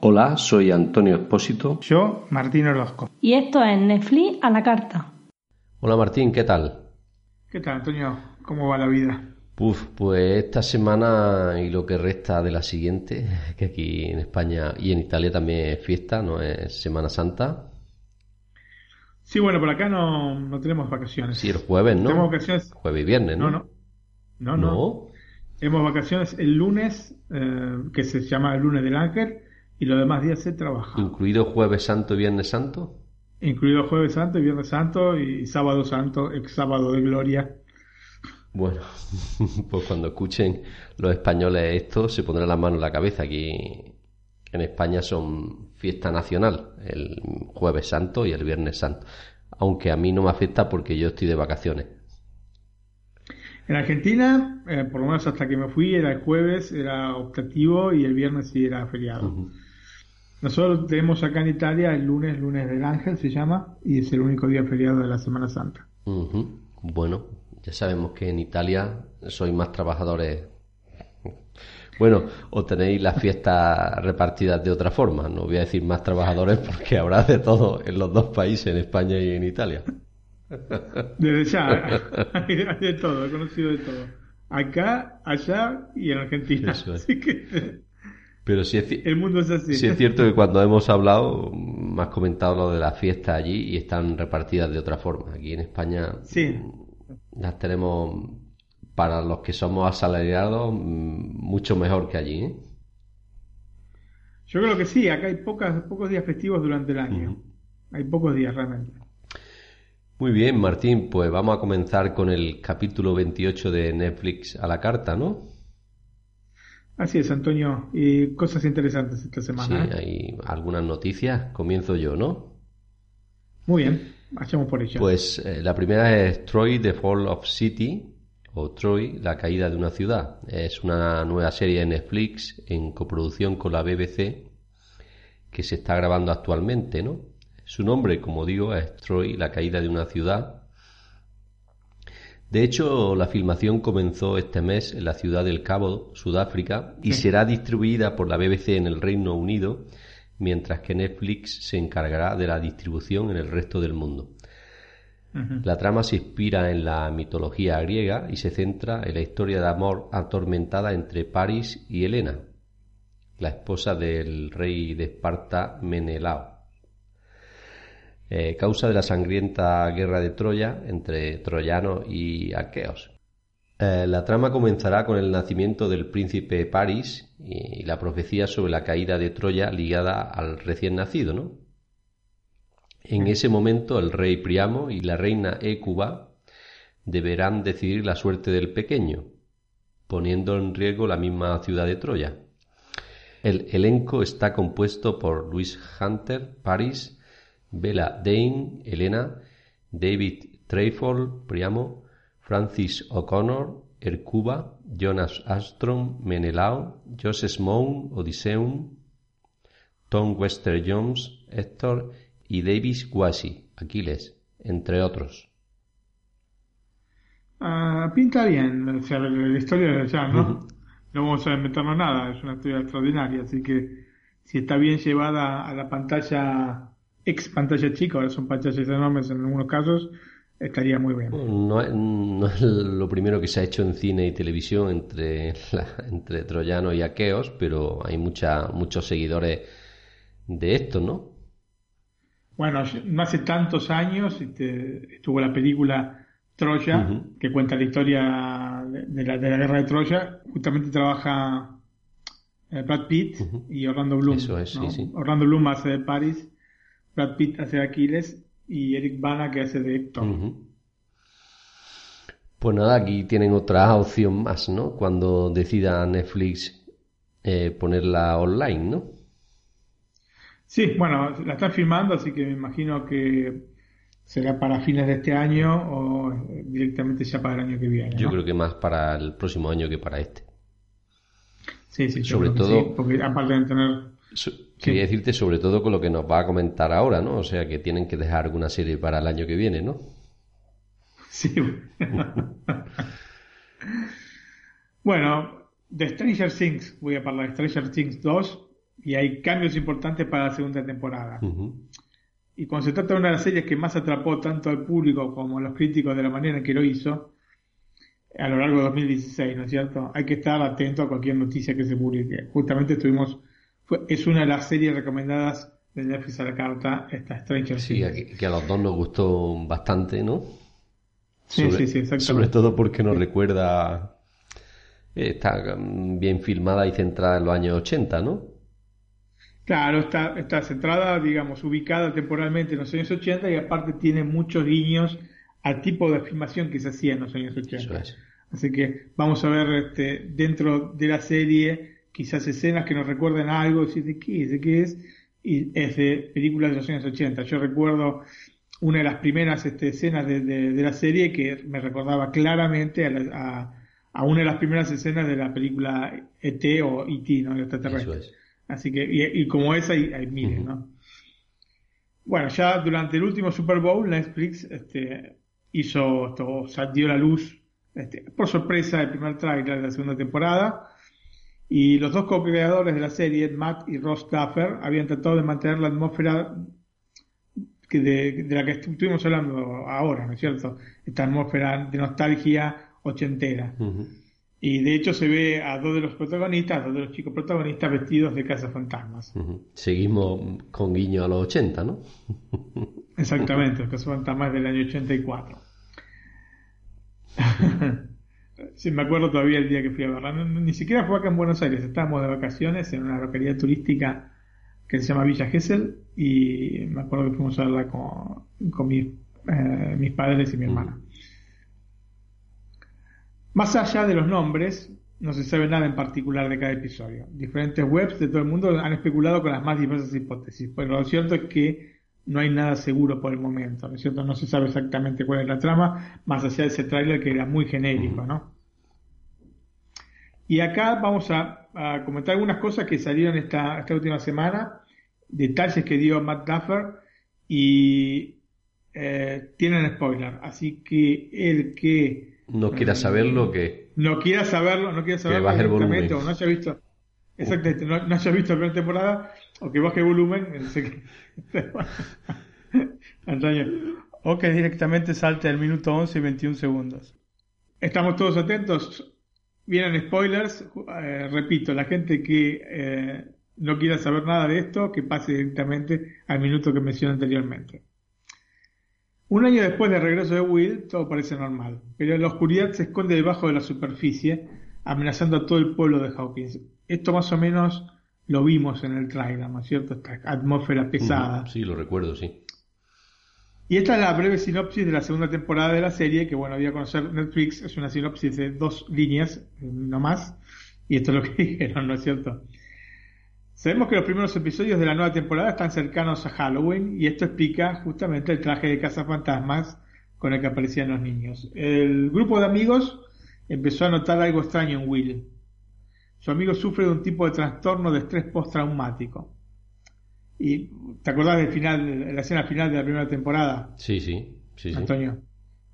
Hola, soy Antonio Espósito. Yo, Martín Orozco. Y esto es Netflix a la carta. Hola Martín, ¿qué tal? ¿Qué tal, Antonio? ¿Cómo va la vida? Puf, pues esta semana y lo que resta de la siguiente, que aquí en España y en Italia también es fiesta, no es Semana Santa. Sí, bueno, por acá no, no tenemos vacaciones. Sí, el jueves, ¿no? Tenemos vacaciones. Jueves y viernes, ¿no? No, no. No, no. Tenemos vacaciones el lunes, eh, que se llama el lunes del ángel, y los demás días se trabaja. ¿Incluido Jueves Santo y Viernes Santo? Incluido Jueves Santo y Viernes Santo y Sábado Santo, el Sábado de Gloria. Bueno, pues cuando escuchen los españoles esto, se pondrán las manos en la cabeza. Aquí en España son fiesta nacional, el Jueves Santo y el Viernes Santo. Aunque a mí no me afecta porque yo estoy de vacaciones. En Argentina, eh, por lo menos hasta que me fui, era el jueves, era optativo y el viernes sí era feriado. Nosotros tenemos acá en Italia el lunes, lunes del ángel se llama, y es el único día feriado de la Semana Santa. Bueno, ya sabemos que en Italia sois más trabajadores. Bueno, o tenéis las fiestas repartidas de otra forma. No voy a decir más trabajadores porque habrá de todo en los dos países, en España y en Italia. Desde ya, hay de todo, he conocido de todo. Acá, allá y en Argentina. Así que pero sí es, el mundo es así. Sí es cierto que cuando hemos hablado, me has comentado lo de las fiestas allí y están repartidas de otra forma. Aquí en España sí. las tenemos para los que somos asalariados mucho mejor que allí. ¿eh? Yo creo que sí, acá hay pocas, pocos días festivos durante el año. Hay pocos días realmente. Muy bien, Martín, pues vamos a comenzar con el capítulo 28 de Netflix a la carta, ¿no? Así es, Antonio. Y cosas interesantes esta semana. Sí, ¿eh? hay algunas noticias. Comienzo yo, ¿no? Muy bien, hacemos por ello. Pues eh, la primera es Troy, The Fall of City, o Troy, La caída de una ciudad. Es una nueva serie de Netflix en coproducción con la BBC que se está grabando actualmente, ¿no? Su nombre, como digo, es Troy, la caída de una ciudad. De hecho, la filmación comenzó este mes en la ciudad del Cabo, Sudáfrica, y será distribuida por la BBC en el Reino Unido, mientras que Netflix se encargará de la distribución en el resto del mundo. La trama se inspira en la mitología griega y se centra en la historia de amor atormentada entre Paris y Helena, la esposa del rey de Esparta Menelao. Eh, causa de la sangrienta guerra de Troya entre troyanos y aqueos. Eh, la trama comenzará con el nacimiento del príncipe Paris y, la profecía sobre la caída de Troya ligada al recién nacido, ¿no? En ese momento el rey Priamo y la reina Écuba deberán decidir la suerte del pequeño, poniendo en riesgo la misma ciudad de Troya. El elenco está compuesto por Luis Hunter, Paris, Bella Dane, Elena, David Trefoil, Priamo, Francis O'Connor, Hercuba, Jonas Armstrong, Menelao, Joseph Moon, Odiseum, Tom Wester Jones, Héctor y Davis Guasi, Aquiles, entre otros. Ah, pinta bien, o sea, la, historia ya, ¿no? No vamos a inventarnos nada, es una historia extraordinaria, así que si está bien llevada a la pantalla ex pantalla chica, ahora son pantallas enormes en algunos casos, estaría muy bien. No es, lo primero que se ha hecho en cine y televisión entre, entre troyanos y aqueos, pero hay mucha, muchos seguidores de esto, ¿no? Bueno, no hace tantos años este, estuvo la película Troya, que cuenta la historia de la, de la, guerra de Troya. Justamente trabaja eh, Brad Pitt y Orlando Bloom. Eso es, sí, sí. Orlando Bloom hace de Paris Brad Pitt hace de Aquiles y Eric Bana que hace de Héctor. Pues nada, aquí tienen otra opción más, ¿no? Cuando decida Netflix eh, ponerla online, ¿no? Sí, bueno, la están filmando, así que me imagino que será para fines de este año o directamente ya para el año que viene. Yo creo que más para el próximo año que para este. Sí, sí, sobre todo. porque aparte de tener Quería decirte sobre todo con lo que nos va a comentar ahora, ¿no? O sea que tienen que dejar alguna serie para el año que viene, ¿no? Sí. bueno, de Stranger Things, voy a hablar de Stranger Things 2 y hay cambios importantes para la segunda temporada. Y cuando se trata de una de las series que más atrapó tanto al público como a los críticos de la manera en que lo hizo, a lo largo de 2016, ¿no es cierto? Hay que estar atento a cualquier noticia que se publique. Justamente estuvimos, es una de las series recomendadas de Netflix a la carta, esta Stranger Sí, que a los dos nos gustó bastante, ¿no? Sí, sí, sí, exactamente. Sobre todo porque nos recuerda, eh, está bien filmada y centrada en los años 80, ¿no? Claro, está, está centrada, digamos, ubicada temporalmente en los años 80 y aparte tiene muchos guiños al tipo de filmación que se hacía en los años 80. Así que vamos a ver este, dentro de la serie quizás escenas que nos recuerden algo, decir de qué es, de qué es, y es de películas de los años 80. Yo recuerdo una de las primeras este, escenas de, la serie que me recordaba claramente a, una de las primeras escenas de la película ET o E.T., ¿no? El extraterrestre. Así que, y, como esa, hay, miren, ¿no? Bueno, ya durante el último Super Bowl, Netflix este, hizo, esto, dio la luz, este, por sorpresa, el primer trailer de la segunda temporada. Y los dos co-creadores de la serie, Matt y Ross Duffer, habían tratado de mantener la atmósfera que de, la que estuvimos hablando ahora, ¿no es cierto? Esta atmósfera de nostalgia ochentera. Y de hecho se ve a dos de los protagonistas, a dos de los chicos protagonistas vestidos de casa fantasmas. Seguimos con guiño a los 80, ¿no? Exactamente, los fantasmas del año 84. sí, me acuerdo todavía el día que fui a verla. ni siquiera fue acá en Buenos Aires, estábamos de vacaciones en una localidad turística que se llama Villa Gesell y me acuerdo que fuimos a verla con, con mis, eh, mis padres y mi hermana. Más allá de los nombres, no se sabe nada en particular de cada episodio. Diferentes webs de todo el mundo han especulado con las más diversas hipótesis, pero lo cierto es que no hay nada seguro por el momento, ¿no es cierto? No se sabe exactamente cuál es la trama, más allá de ese tráiler que era muy genérico, ¿no? Y acá vamos a, comentar algunas cosas que salieron esta, última semana, detalles que dio Matt Duffer y eh, tienen spoiler, así que el que no quiera saberlo que no quiera saberlo no quiera saberlo directamente o no haya visto exactamente no, no, haya visto la primera temporada o que baje volumen Antonio. O que directamente salte al minuto 11 y 21 segundos. Estamos todos atentos. Vienen spoilers eh, repito la gente que eh, no quiera saber nada de esto que pase directamente al minuto que mencioné anteriormente un año después del regreso de Will, todo parece normal, pero la oscuridad se esconde debajo de la superficie, amenazando a todo el pueblo de Hawkins. Esto más o menos lo vimos en el trailer, ¿no es cierto? Esta atmósfera pesada. Sí, lo recuerdo, sí. Y esta es la breve sinopsis de la segunda temporada de la serie, que bueno, había a conocer Netflix, es una sinopsis de dos líneas, no más, y esto es lo que dijeron, ¿no es cierto? Sabemos que los primeros episodios de la nueva temporada están cercanos a Halloween y esto explica justamente el traje de cazafantasmas con el que aparecían los niños. El grupo de amigos empezó a notar algo extraño en Will. Su amigo sufre de un tipo de trastorno de estrés postraumático. ¿Y te acordás del final, la escena final de la primera temporada? Sí, sí, sí. Antonio.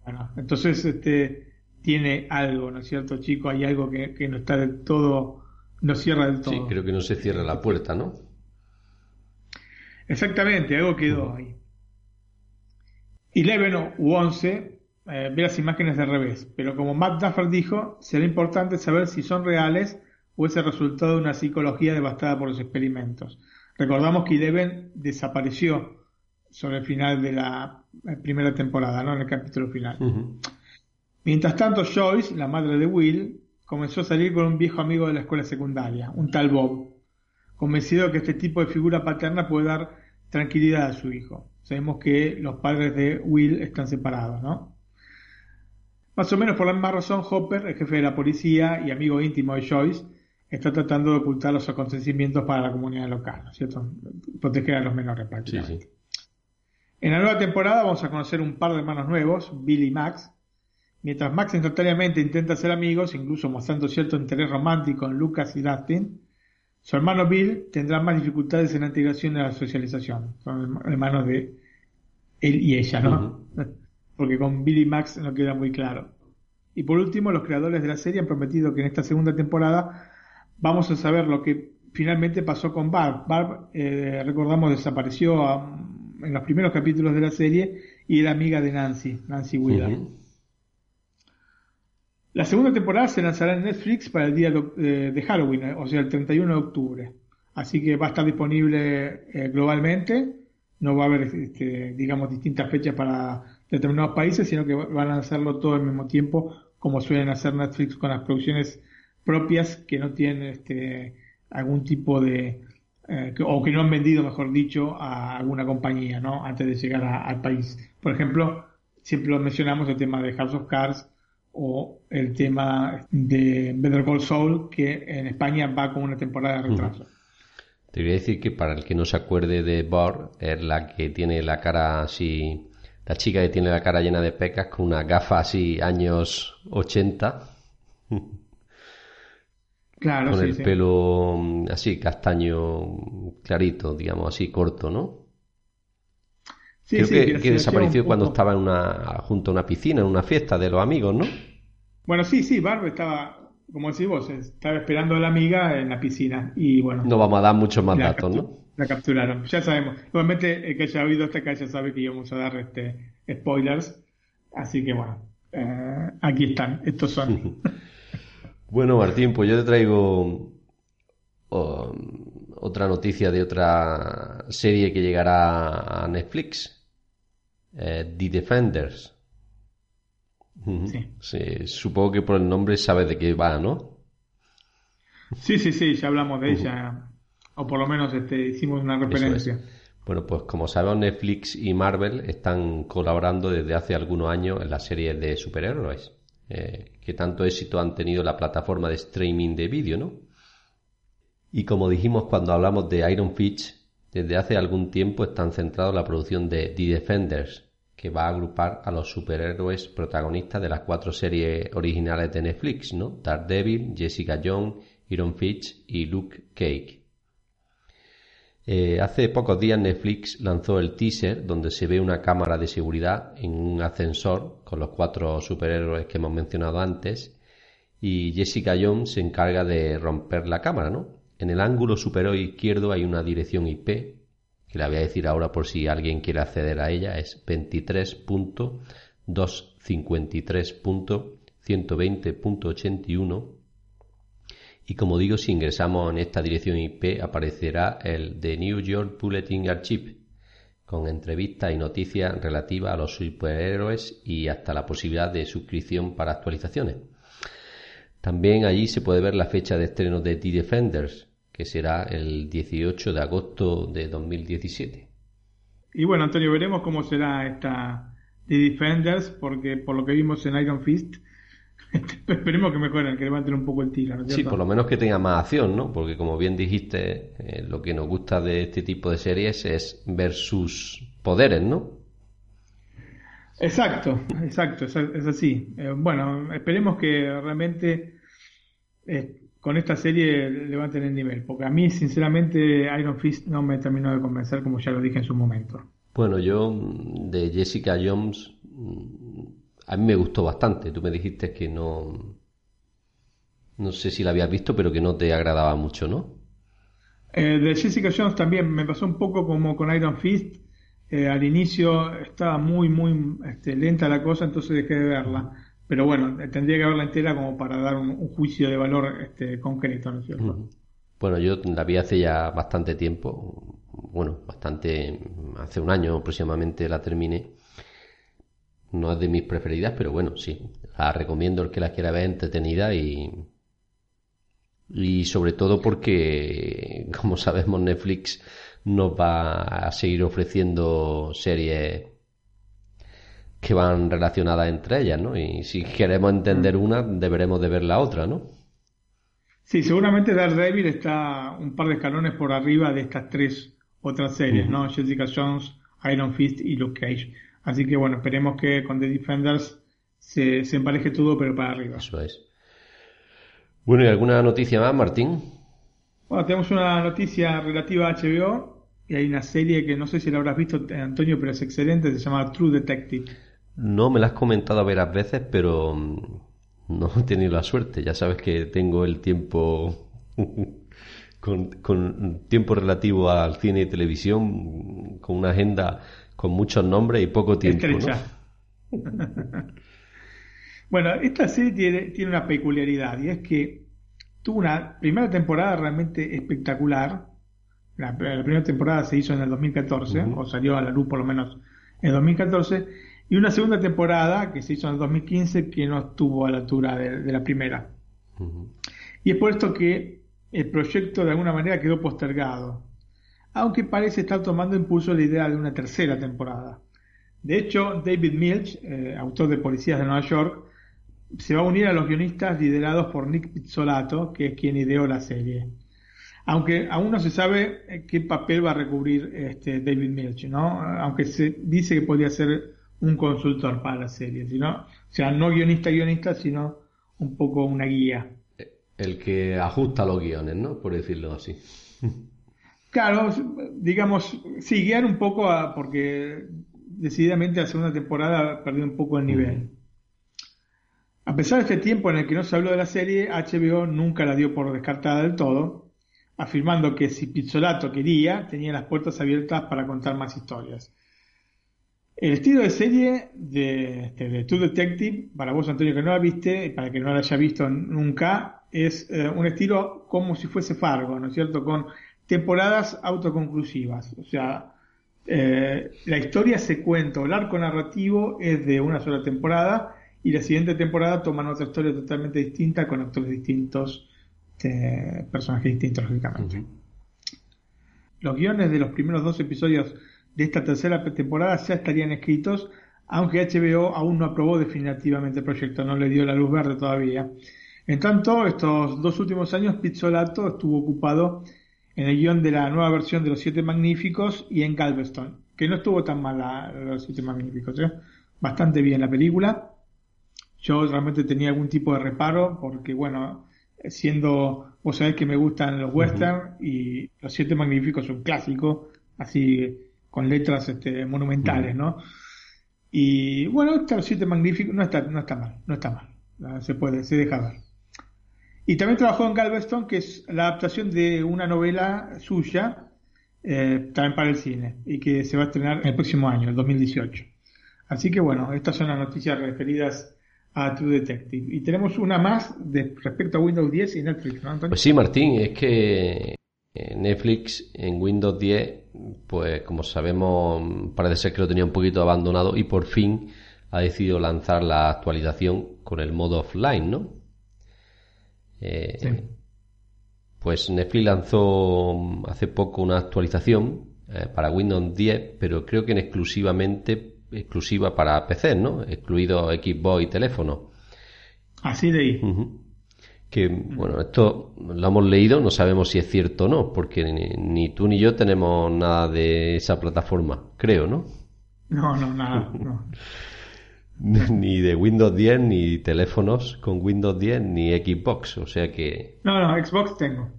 Bueno, entonces este tiene algo, ¿no es cierto, chico? Hay algo que, que no está del todo no cierra del todo. Sí, creo que no se cierra la puerta, ¿no? Exactamente, algo quedó ahí. Eleven u 11 eh, ve las imágenes de revés, pero como Matt Duffer dijo, será importante saber si son reales o es el resultado de una psicología devastada por los experimentos. Recordamos que Eleven desapareció sobre el final de la primera temporada, ¿no? En el capítulo final. Mientras tanto, Joyce, la madre de Will, comenzó a salir con un viejo amigo de la escuela secundaria, un tal Bob, convencido de que este tipo de figura paterna puede dar tranquilidad a su hijo. Sabemos que los padres de Will están separados, ¿no? Más o menos por la misma razón, Hopper, el jefe de la policía y amigo íntimo de Joyce, está tratando de ocultar los acontecimientos para la comunidad local, ¿no es cierto? Proteger a los menores prácticamente. En la nueva temporada vamos a conocer un par de hermanos nuevos, Bill y Max, Mientras Max instantáneamente intenta ser amigos, incluso mostrando cierto interés romántico en Lucas y Dustin, Su hermano Bill tendrá más dificultades en la integración y la socialización. Son hermanos de él y ella, ¿no? Porque con Bill y Max no queda muy claro. Y por último, los creadores de la serie han prometido que en esta segunda temporada vamos a saber lo que finalmente pasó con Barb. Barb, eh, recordamos, desapareció um, en los primeros capítulos de la serie y era amiga de Nancy, Nancy Wheeler. La segunda temporada se lanzará en Netflix para el día de, eh, Halloween, eh, o sea, el 31 de octubre. Así que va a estar disponible globalmente. No va a haber, este, digamos, distintas fechas para determinados países, sino que van a hacerlo todo al mismo tiempo, como suelen hacer Netflix con las producciones propias que no tienen este, algún tipo de, eh, o que no han vendido, mejor dicho, a alguna compañía, ¿no? Antes de llegar al país. Por ejemplo, siempre lo mencionamos el tema de House of Cards o el tema de Better Call Saul, que en España va con una temporada de retraso. Te voy a decir que para el que no se acuerde de Bor, es la que tiene la cara así la chica que tiene la cara llena de pecas con una gafa así años 80. Claro, con el pelo mm, así castaño clarito, digamos así corto, ¿no? Sí, Creo que, que desapareció cuando estaba en una, junto a una piscina, en una fiesta de los amigos, ¿no? Bueno, sí, sí, Barb estaba, como decís vos, estaba esperando a la amiga en la piscina y bueno. No vamos a dar muchos más datos, ¿no? La capturaron, ya sabemos. Igualmente, el que haya oído hasta acá ya sabe que íbamos a dar este spoilers. Así que bueno, eh, aquí están, estos son. bueno, Martín, pues yo te traigo otra noticia de otra serie que llegará a Netflix. Eh, The Defenders. Sí. Supongo que por el nombre sabes de qué va, ¿no? Sí, sí, sí, ya hablamos de ella o por lo menos este, hicimos una referencia. Bueno, pues como sabemos, Netflix y Marvel están colaborando desde hace algunos años en la serie de superhéroes, eh, que tanto éxito han tenido la plataforma de streaming de vídeo, ¿no? Y como dijimos cuando hablamos de Iron Fist, desde hace algún tiempo están centrados en la producción de The Defenders, que va a agrupar a los superhéroes protagonistas de las cuatro series originales de Netflix, ¿no? Daredevil, Jessica Jones, Iron Fist y Luke Cage. Eh, hace pocos días Netflix lanzó el teaser donde se ve una cámara de seguridad en un ascensor con los cuatro superhéroes que hemos mencionado antes y Jessica Jones se encarga de romper la cámara, ¿no? En el ángulo superior izquierdo hay una dirección IP que la voy a decir ahora por si alguien quiere acceder a ella, es 23.253.120.81 y como digo, si ingresamos en esta dirección IP aparecerá el The New York Bulletin Archive, con entrevistas y noticias relativas a los superhéroes y hasta la posibilidad de suscripción para actualizaciones. También allí se puede ver la fecha de estreno de The Defenders, que será el 18 de agosto de 2017. Y bueno, Antonio, veremos cómo será esta The Defenders, porque por lo que vimos en Iron Fist, Esperemos que mejoren, que levanten un poco el tiro. sí, por lo menos que tenga más acción, ¿no? Porque como bien dijiste, eh, lo que nos gusta de este tipo de series es ver sus poderes, ¿no? Exacto, exacto, es, así. Eh, bueno, esperemos que realmente eh, con esta serie levanten el nivel, porque a mí sinceramente Iron Fist no me terminó de convencer, como ya lo dije en su momento. Bueno, yo de Jessica Jones a mí me gustó bastante. Tú me dijiste que no. No sé si la habías visto, pero que no te agradaba mucho, ¿no? Eh, de Jessica Jones también me pasó un poco como con Iron Fist. Eh, al inicio estaba muy, muy este, lenta la cosa, entonces dejé de verla. Pero bueno, tendría que verla entera como para dar un, juicio de valor este, concreto, ¿no es cierto? Bueno, yo la vi hace ya bastante tiempo. Bueno, bastante. Hace un año aproximadamente la terminé no es de mis preferidas, pero bueno, sí. La recomiendo el que la quiera ver entretenida y. Y sobre todo porque, como sabemos, Netflix nos va a seguir ofreciendo series que van relacionadas entre ellas, ¿no? Y si queremos entender una, deberemos de ver la otra, ¿no? Sí, seguramente Daredevil está un par de escalones por arriba de estas tres otras series, ¿no? Jessica Jones, Iron Fist y Luke Cage. Así que bueno, esperemos que con The Defenders se, se empareje todo, pero para arriba. Eso es. Bueno, ¿y alguna noticia más, Martín? Bueno, tenemos una noticia relativa a HBO y hay una serie que no sé si la habrás visto, Antonio, pero es excelente, se llama True Detective. No, me la has comentado varias veces, pero mm, no he tenido la suerte. Ya sabes que tengo el tiempo con, tiempo relativo al cine y televisión, con una agenda con muchos nombres y poco tiempo. bueno, esta serie tiene, tiene una peculiaridad y es que tuvo una primera temporada realmente espectacular. La, primera temporada se hizo en el 2014, o salió a la luz por lo menos en el 2014, y una segunda temporada que se hizo en el 2015 que no estuvo a la altura de, la primera. Y es por esto que el proyecto de alguna manera quedó postergado, aunque parece estar tomando impulso la idea de una tercera temporada. De hecho, David Milch, eh, autor de Policías de Nueva York, se va a unir a los guionistas liderados por Nick Pizzolato, que es quien ideó la serie. Aunque aún no se sabe eh, qué papel va a recubrir este David Milch, ¿no? Aunque se dice que podría ser un consultor para la serie, sino, o sea, no guionista guionista, sino un poco una guía. El que ajusta los guiones, ¿no? Por decirlo así. Claro, digamos, sí, guiar un poco a, porque decididamente la segunda temporada perdió un poco el nivel. A pesar de este tiempo en el que no se habló de la serie, HBO nunca la dio por descartada del todo, afirmando que si Pizzolato quería, tenía las puertas abiertas para contar más historias. El estilo de serie de, este, de, True Detective, para vos Antonio que no la viste, para que no la haya visto nunca, es eh, un estilo como si fuese Fargo, ¿no es cierto? Con temporadas autoconclusivas. O sea, eh, la historia se cuenta, el arco narrativo es de una sola temporada y la siguiente temporada toman otra historia totalmente distinta con actores distintos, eh, personajes distintos, lógicamente. Los guiones de los primeros dos episodios de esta tercera temporada ya estarían escritos, aunque HBO aún no aprobó definitivamente el proyecto, no le dio la luz verde todavía. En tanto, estos dos últimos años Pizzolato estuvo ocupado en el guion de la nueva versión de Los Siete Magníficos y en Galveston, que no estuvo tan mal la, Los Siete Magníficos, ¿eh? bastante bien la película. Yo realmente tenía algún tipo de reparo porque, bueno, siendo, vos sabés que me gustan los western y Los Siete Magníficos son clásicos, así con letras este, monumentales, ¿no? Y bueno, Los Siete Magníficos no está, no está mal, no está mal, se puede, se deja ver. Y también trabajó en Galveston, que es la adaptación de una novela suya, eh, también para el cine, y que se va a estrenar el próximo año, el 2018. Así que bueno, estas son las noticias referidas a True Detective. Y tenemos una más de, respecto a Windows 10 y Netflix, ¿no, Pues sí, Martín, es que Netflix en Windows 10, pues como sabemos, parece ser que lo tenía un poquito abandonado y por fin ha decidido lanzar la actualización con el modo offline, ¿no? Eh, pues Netflix lanzó mm, hace poco una actualización eh, para Windows 10, pero creo que en exclusivamente exclusiva para PC, ¿no? Excluido Xbox y teléfono. Así de ahí. Que, bueno, esto lo hemos leído, no sabemos si es cierto o no, porque ni, tú ni yo tenemos nada de esa plataforma, creo, ¿no? No, no, nada. No. ni de Windows 10, ni teléfonos con Windows 10, ni Xbox, o sea que... No, no, Xbox tengo.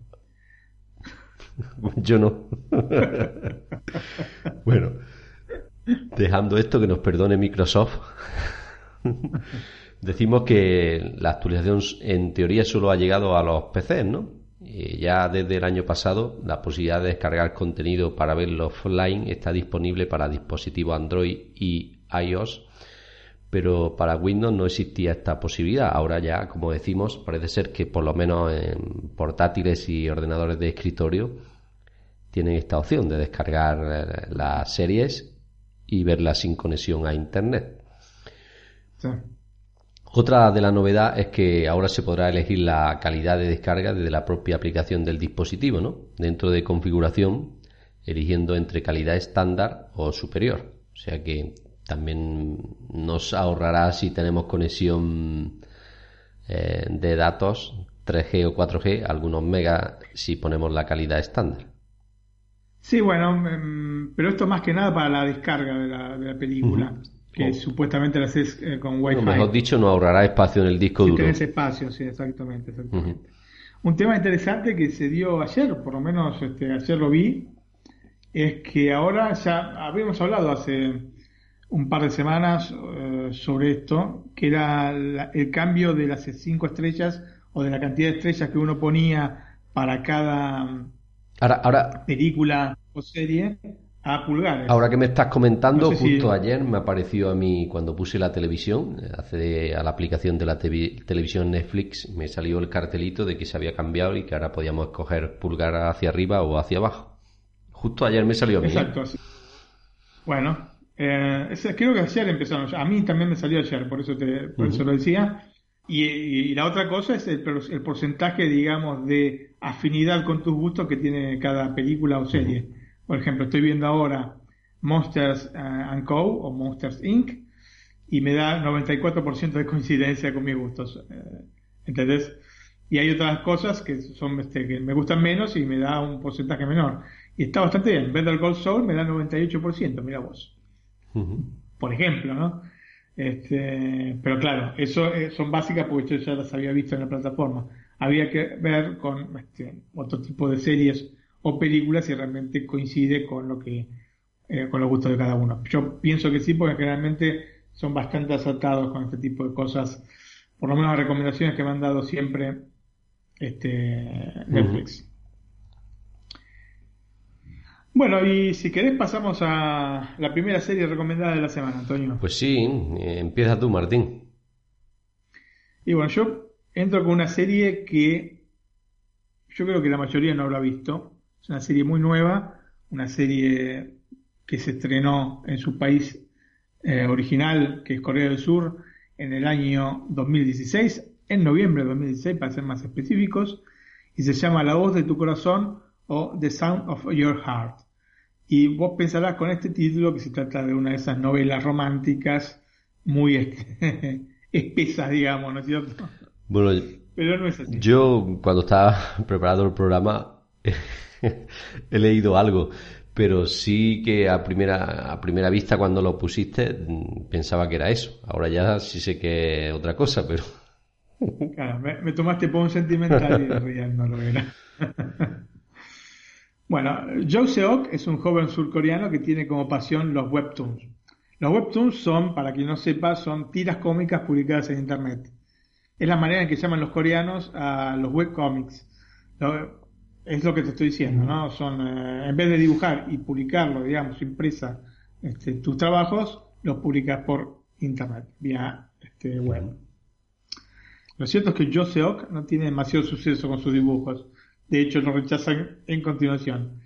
Yo no. bueno, dejando esto, que nos perdone Microsoft, decimos que la actualización en teoría solo ha llegado a los PCs, ¿no? Ya desde el año pasado la posibilidad de descargar contenido para verlo offline está disponible para dispositivos Android y iOS pero para Windows no existía esta posibilidad. Ahora ya, como decimos, parece ser que por lo menos en portátiles y ordenadores de escritorio tienen esta opción de descargar eh, las series y verlas sin conexión a Internet. Otra de las novedades es que ahora se podrá elegir la calidad de descarga desde la propia aplicación del dispositivo, ¿no? Dentro de configuración, eligiendo entre calidad estándar o superior. O sea que también nos ahorrará si tenemos conexión eh, de datos 3G o 4G, algunos megas si ponemos la calidad estándar. Sí, bueno, em, pero esto más que nada para la descarga de la, película, que oh. supuestamente la haces eh, con Wi-Fi. mejor dicho, no ahorrará espacio en el disco si duro. Tienes espacio, sí, exactamente. exactamente. un tema interesante que se dio ayer, por lo menos este, ayer lo vi, es que ahora ya habíamos hablado hace un par de semanas eh, sobre esto, que era el cambio de las cinco estrellas o de la cantidad de estrellas que uno ponía para cada ahora, ahora, película o serie a pulgares. Ahora que me estás comentando, justo ayer me apareció a mí cuando puse la televisión, accedí a la aplicación de la televisión Netflix, me salió el cartelito de que se había cambiado y que ahora podíamos escoger pulgar hacia arriba o hacia abajo. Justo ayer me salió a mí. ¿eh? Exacto. Bueno, eh, creo que ayer empezaron. A mí también me salió ayer, por eso, te, por eso lo decía. Y, la otra cosa es el, el, porcentaje, digamos, de afinidad con tus gustos que tiene cada película o serie. Por ejemplo, estoy viendo ahora Monsters uh, and Co. o Monsters Inc. y me da 94% de coincidencia con mis gustos. Eh, ¿Entendés? Y hay otras cosas que son este, que me gustan menos y me da un porcentaje menor. Y está bastante bien. Better Gold Soul me da 98%, mira vos. Por ejemplo, ¿no? Este, pero claro, eso eh, son básicas porque yo ya las había visto en la plataforma. Había que ver con este, otro tipo de series o películas si realmente coincide con lo que eh, con los gustos de cada uno. Yo pienso que sí, porque generalmente son bastante acertados con este tipo de cosas, por lo menos las recomendaciones que me han dado siempre este Netflix. Bueno, y si querés pasamos a la primera serie recomendada de la semana, Antonio. Pues sí, eh, empieza tú, Martín. Y bueno, yo entro con una serie que yo creo que la mayoría no habrá visto, es una serie muy nueva, una serie que se estrenó en su país eh, original, que es Corea del Sur, en el año 2016, en noviembre de 2016 para ser más específicos, y se llama La voz de tu corazón o The Sound of Your Heart. Y vos pensarás con este título que se trata de una de esas novelas románticas muy espesas, digamos, ¿no es cierto? Bueno, pero no es así. Yo cuando estaba preparando el programa he leído algo, pero sí que a primera, a primera vista cuando lo pusiste mm, pensaba que era eso. Ahora ya sí sé que es otra cosa, pero... Claro, me, tomaste por un sentimental y real no lo era. bueno, Joe Seok es un joven surcoreano que tiene como pasión los webtoons. Los webtoons son, para quien no sepa, son tiras cómicas publicadas en Internet. Es la manera en que llaman los coreanos a los webcomics. Es lo que te estoy diciendo, ¿no? Son, eh, en vez de dibujar y publicarlo, digamos, impresa este, tus trabajos, los publicas por internet, vía este, web. Lo cierto es que Joe Seok no tiene demasiado suceso con sus dibujos. De hecho, lo rechazan en continuación.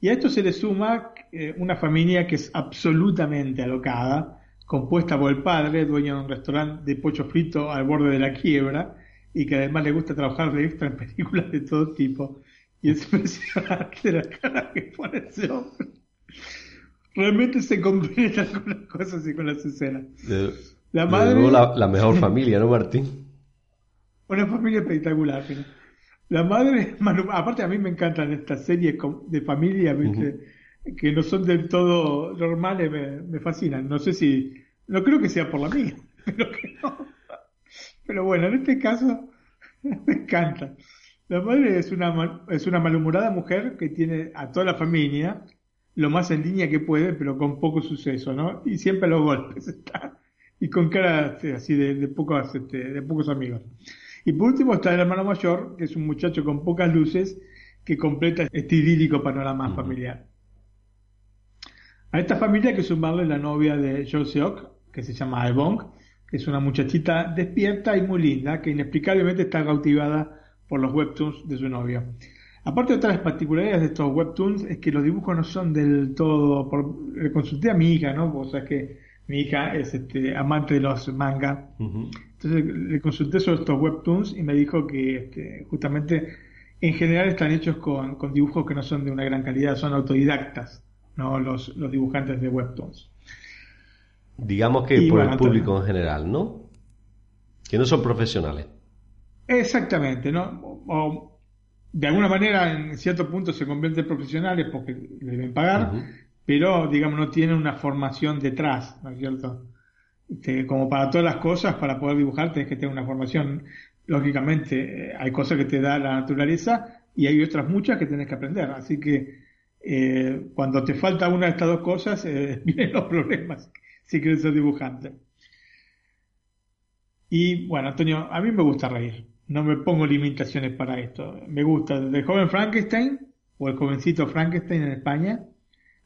Y a esto se le suma eh, una familia que es absolutamente alocada, compuesta por el padre, dueño de un restaurante de pollo frito al borde de la quiebra, y que además le gusta trabajar de extra en películas de todo tipo, y es impresionante la cara que pone ese hombre. Realmente se completa con las cosas y con las escenas. la madre. La, mejor familia, ¿no, Martín? Una familia espectacular. La madre, aparte a mí me encantan estas series de familia, que no son del todo normales, me, me, fascinan. No sé si, no creo que sea por la mía, pero que no. Pero bueno, en este caso me encanta. La madre es una, es una malhumorada mujer que tiene a toda la familia lo más en línea que puede, pero con poco suceso, ¿no? Y siempre a los golpes está. Y con cara así de, pocos, este, de pocos amigos. Y por último está el hermano mayor, que es un muchacho con pocas luces, que completa este idílico panorama familiar. A esta familia hay que sumarle la novia de Jo Seok, que se llama Aebong, que es una muchachita despierta y muy linda, que inexplicablemente está cautivada por los webtoons de su novio. Aparte de otras particularidades de estos webtoons es que los dibujos no son del todo. le consulté a mi hija, ¿no? O sea que mi hija es este, amante de los manga. Entonces le consulté sobre estos webtoons y me dijo que este, justamente en general están hechos con, dibujos que no son de una gran calidad, son autodidactas, no los, los dibujantes de webtoons. Digamos que por el público en general, ¿no? Que no son profesionales. Exactamente, ¿no? O, de alguna manera en cierto punto se convierten en profesionales porque deben pagar, pero digamos no tienen una formación detrás, ¿no es cierto? Este, como para todas las cosas, para poder dibujar tenés que tener una formación. lógicamente, eh, hay cosas que te da la naturaleza y hay otras muchas que tienes que aprender. Así que eh, cuando te falta una de estas dos cosas, eh, vienen los problemas si quieres ser dibujante. Y bueno, Antonio, a mí me gusta reír. No me pongo limitaciones para esto. Me gusta desde el joven Frankenstein o el jovencito Frankenstein en España.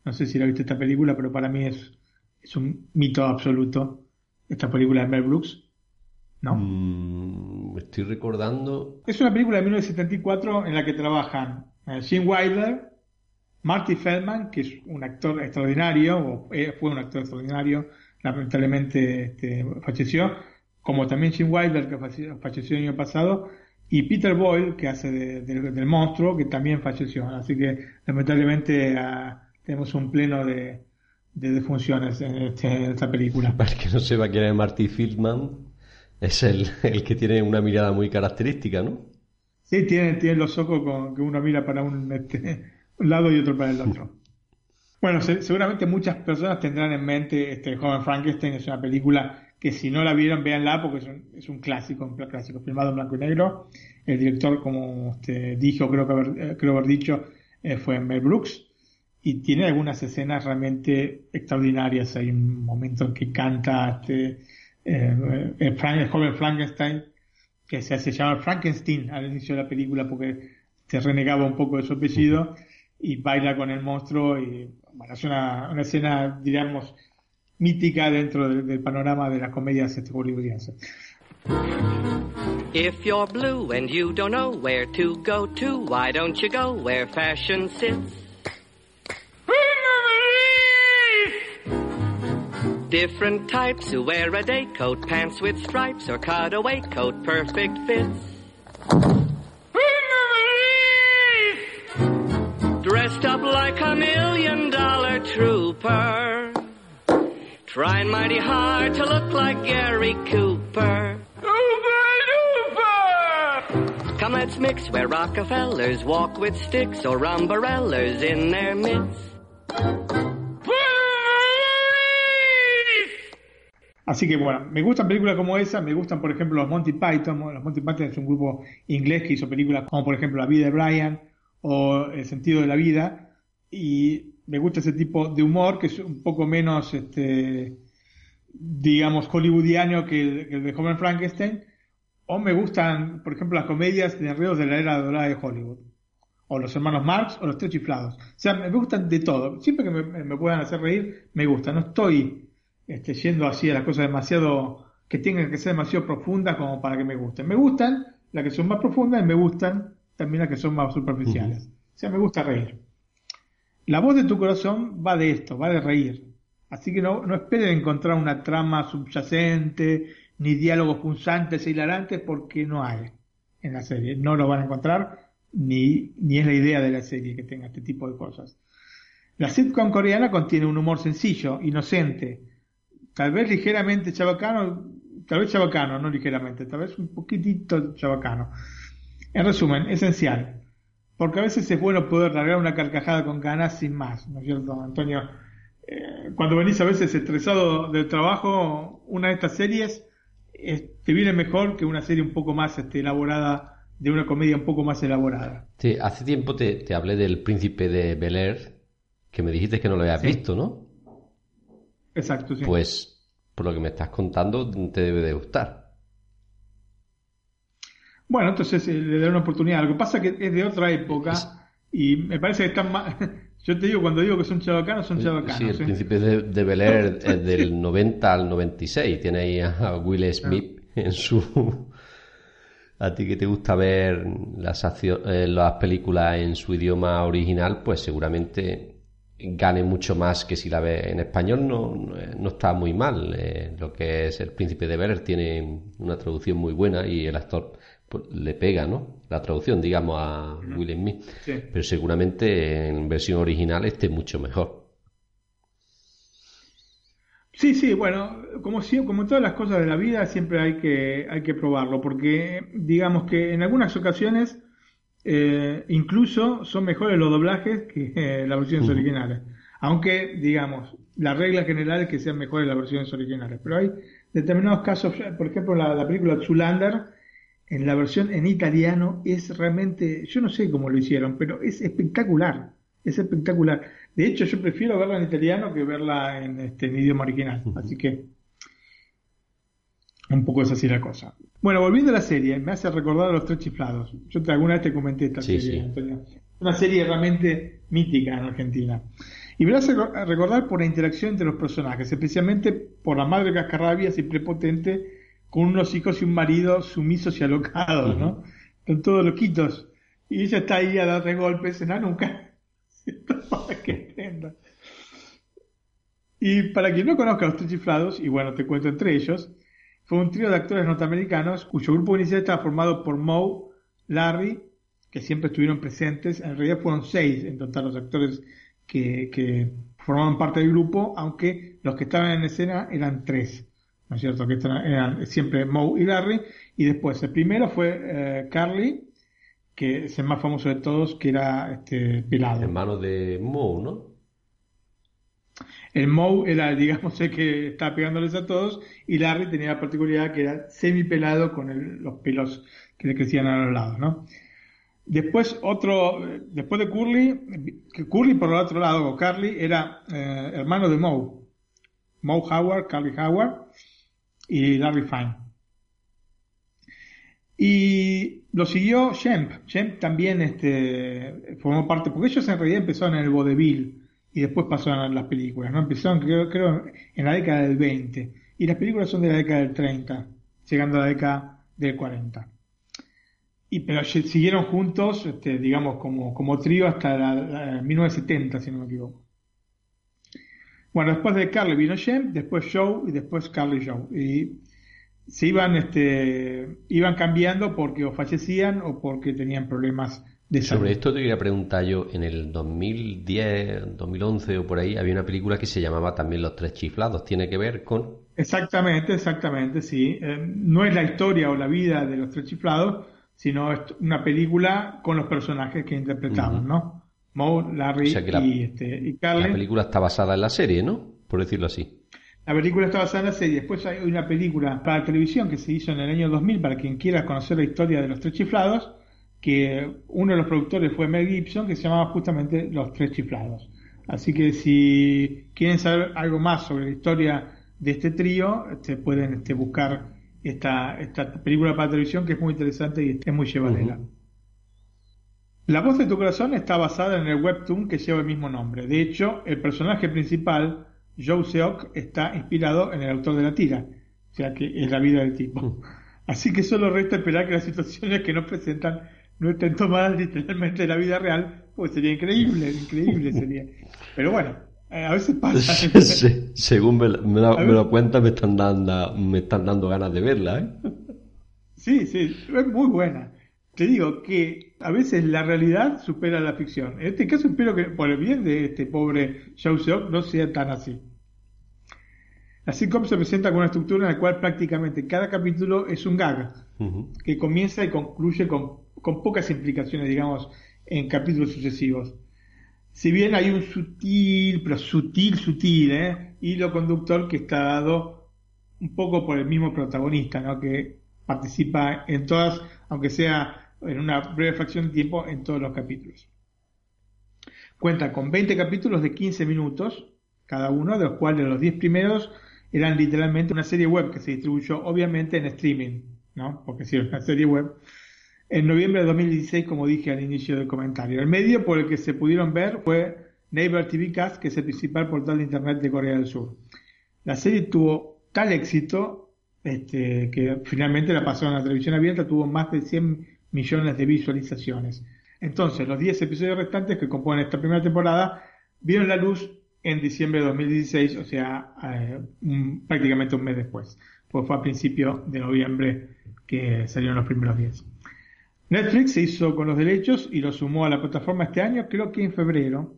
No sé si la viste esta película, pero para mí es, es un mito absoluto. Esta película de Mel Brooks. ¿No? Mm, estoy recordando. Es una película de 1974 en la que trabajan eh, Jim Wilder, Marty Feldman, que es un actor extraordinario, o eh, fue un actor extraordinario, lamentablemente este, falleció, como también Jim Wilder, que falleció el año pasado, y Peter Boyle, que hace del monstruo, que también falleció. Así que lamentablemente ah, tenemos un pleno de, defunciones este, en, esta película. Para que no sepa quién es Marty Feldman, es el, el que tiene una mirada muy característica, ¿no? Sí, tiene, tiene los ojos con que uno mira para un, este, un lado y otro para el otro. Bueno, seguramente muchas personas tendrán en mente este Joven Frankenstein, es una película que si no la vieron, véanla porque es un, clásico, un clásico, filmado en blanco y negro. El director, como usted dijo, creo que haber, eh, creo haber dicho, eh, fue Mel Brooks. Y tiene algunas escenas realmente extraordinarias. Hay un momento en que canta este, eh, el, el, joven Frankenstein, que se hace llamar Frankenstein al inicio de la película porque se renegaba un poco de su apellido y baila con el monstruo y bueno, es una, una escena, diríamos, mítica dentro del, panorama de las comedias este, hollywoodienses. If you're blue and you don't know where to go to, why don't you go where fashion sits? Different types who wear a day coat, pants with stripes, or cutaway coat, perfect fits. dressed up like a million dollar trooper. Trying mighty hard to look like Gary Cooper. Come, let's mix where Rockefellers walk with sticks or umbrellas in their midst. Así que bueno, me gustan películas como esa, me gustan por ejemplo los Monty Python, los Monty Python es un grupo inglés que hizo películas como por ejemplo La vida de Brian, o El sentido de la vida y me gusta ese tipo de humor que es un poco menos, este, digamos, hollywoodiano que el, de Joven Frankenstein o me gustan, por ejemplo, las comedias de enredos de la era dorada de Hollywood o los hermanos Marx o los tres chiflados. O sea, me gustan de todo. Siempre que me, puedan hacer reír, me gusta. No estoy este, yendo así a las cosas demasiado que tengan que ser demasiado profundas como para que me gusten. Me gustan las que son más profundas y me gustan también las que son más superficiales. O sea, me gusta reír. La voz de tu corazón va de esto, va de reír. Así que no, no esperen encontrar una trama subyacente, ni diálogos punzantes e hilarantes, porque no hay en la serie. No lo van a encontrar, ni, ni es la idea de la serie que tenga este tipo de cosas. La sitcom coreana contiene un humor sencillo, inocente, tal vez ligeramente chabacano, tal vez chabacano, no ligeramente, tal vez un poquitito chabacano en resumen, esencial, porque a veces es bueno poder largar una carcajada con ganas sin más, ¿no es cierto, Antonio? Eh, cuando venís a veces estresado del trabajo, una de estas series te viene mejor que una serie un poco más este, elaborada, de una comedia un poco más elaborada. Sí, hace tiempo te, hablé del príncipe de Bel Air, que me dijiste que no lo habías visto, ¿no? Exacto, sí. Pues, por lo que me estás contando, te debe de gustar. Bueno, entonces eh, le daré una oportunidad. Lo que pasa es que es de otra época y me parece que están más... Yo te digo, cuando digo que son chavacanos, son chavacanos. Sí, el príncipe de, de Bel Air es del 90 al 96. Tiene ahí a Will Smith en su... A ti que te gusta ver las, eh, las películas en su idioma original, pues seguramente gane mucho más que si la ves en español. No, no está muy mal. Eh, lo que es el príncipe de Bel Air tiene una traducción muy buena y el actor le pega, ¿no? La traducción, digamos, a Will Smith. Pero seguramente en versión original esté mucho mejor. Sí, sí, bueno, como, como todas las cosas de la vida, siempre hay que, hay que probarlo, porque digamos que en algunas ocasiones eh, incluso son mejores los doblajes que eh, las versiones originales. Aunque, digamos, la regla general es que sean mejores las versiones originales. Pero hay determinados casos, por ejemplo, la, la película Zulander, en la versión en italiano es realmente, yo no sé cómo lo hicieron, pero es espectacular, es espectacular. De hecho, yo prefiero verla en italiano que verla en, este, idioma original, así que un poco es así la cosa. Bueno, volviendo a la serie, me hace recordar a los tres chiflados. Yo te, alguna vez te comenté esta serie, Antonio. Una serie realmente mítica en Argentina. Y me hace recordar por la interacción entre los personajes, especialmente por la madre cascarrabias y prepotente con unos hijos y un marido sumisos y alocados, ¿no? Están todos loquitos. Y ella está ahí a darle golpes en la nuca. y para quien no conozca a los tres chiflados, y bueno, te cuento entre ellos, fue un trío de actores norteamericanos cuyo grupo inicial estaba formado por Moe, Larry, que siempre estuvieron presentes. En realidad fueron seis en total los actores que, que formaban parte del grupo, aunque los que estaban en escena eran tres. ¿No es cierto? Que eran siempre Moe y Larry, y después el primero fue eh, Carly, que es el más famoso de todos, que era este, pelado. Hermano de Moe, ¿no? El Moe era, digamos, el que estaba pegándoles a todos, y Larry tenía la particularidad que era semi pelado con los pelos que le crecían a los lados, ¿no? Después otro, después de Curly, que Curly por el otro lado, Carly, era eh, hermano de Moe. Moe Howard, Carly Howard, y Larry Fine. Y lo siguió Shemp. Shemp también este, formó parte, porque ellos en realidad empezaron en el vodevil y después pasaron a las películas, ¿no? Empezaron creo, creo en la década del 20 y las películas son de la década del 30, llegando a la década del 40. Y, pero siguieron juntos, este, digamos, como, como trío hasta la, 1970, si no me equivoco. Bueno, después de Carly vino Jem, después Joe y después Carly Joe. Y se iban, este, iban cambiando porque o fallecían o porque tenían problemas de salud. Sobre esto te quería preguntar yo, en el 2010, 2011 o por ahí, había una película que se llamaba también Los Tres Chiflados. ¿Tiene que ver con...? Exactamente, exactamente, sí. Eh, no es la historia o la vida de Los Tres Chiflados, sino es una película con los personajes que interpretaban, ¿no? Moe, Larry y, este, Carly. La película está basada en la serie, ¿no? Por decirlo así. La película está basada en la serie. Después hay una película para televisión que se hizo en el año 2000 para quien quiera conocer la historia de los tres chiflados, que uno de los productores fue Mel Gibson, que se llamaba justamente Los Tres Chiflados. Así que si quieren saber algo más sobre la historia de este trío, este, pueden este, buscar esta, esta película para televisión que es muy interesante y es muy llevadera. La voz de tu corazón está basada en el webtoon que lleva el mismo nombre. De hecho, el personaje principal, Joe Seok, está inspirado en el autor de la tira, o sea que es la vida del tipo. Mm. Así que solo resta esperar que las situaciones que nos presentan no estén tomadas literalmente de la vida real, pues sería increíble, increíble sería. Pero bueno, eh, a veces pasa. según me, lo cuenta, me están dando, me están dando ganas de verla. ¿eh? Sí, sí, es muy buena te digo que a veces la realidad supera la ficción. En este caso espero que por el bien de este pobre Xiao Seok no sea tan así. La sitcom se presenta con una estructura en la cual prácticamente cada capítulo es un gag, que comienza y concluye con, con, pocas implicaciones, digamos, en capítulos sucesivos. Si bien hay un sutil, pero sutil, sutil, ¿eh? hilo conductor que está dado un poco por el mismo protagonista, ¿no? que participa en todas, aunque sea en una breve fracción de tiempo en todos los capítulos. Cuenta con 20 capítulos de 15 minutos cada uno, de los cuales los 10 primeros eran literalmente una serie web que se distribuyó obviamente en streaming, ¿no? Porque si es una serie web. En noviembre de 2016, como dije al inicio del comentario. El medio por el que se pudieron ver fue Naver TV Cast, que es el principal portal de internet de Corea del Sur. La serie tuvo tal éxito este, que finalmente la pasaron a la televisión abierta, tuvo más de 100 millones de visualizaciones. Entonces, los 10 episodios restantes que componen esta primera temporada vieron la luz en diciembre de 2016, o sea, eh, prácticamente un mes después, pues fue a principio de noviembre que salieron los primeros 10. Netflix se hizo con los derechos y lo sumó a la plataforma este año, creo que en febrero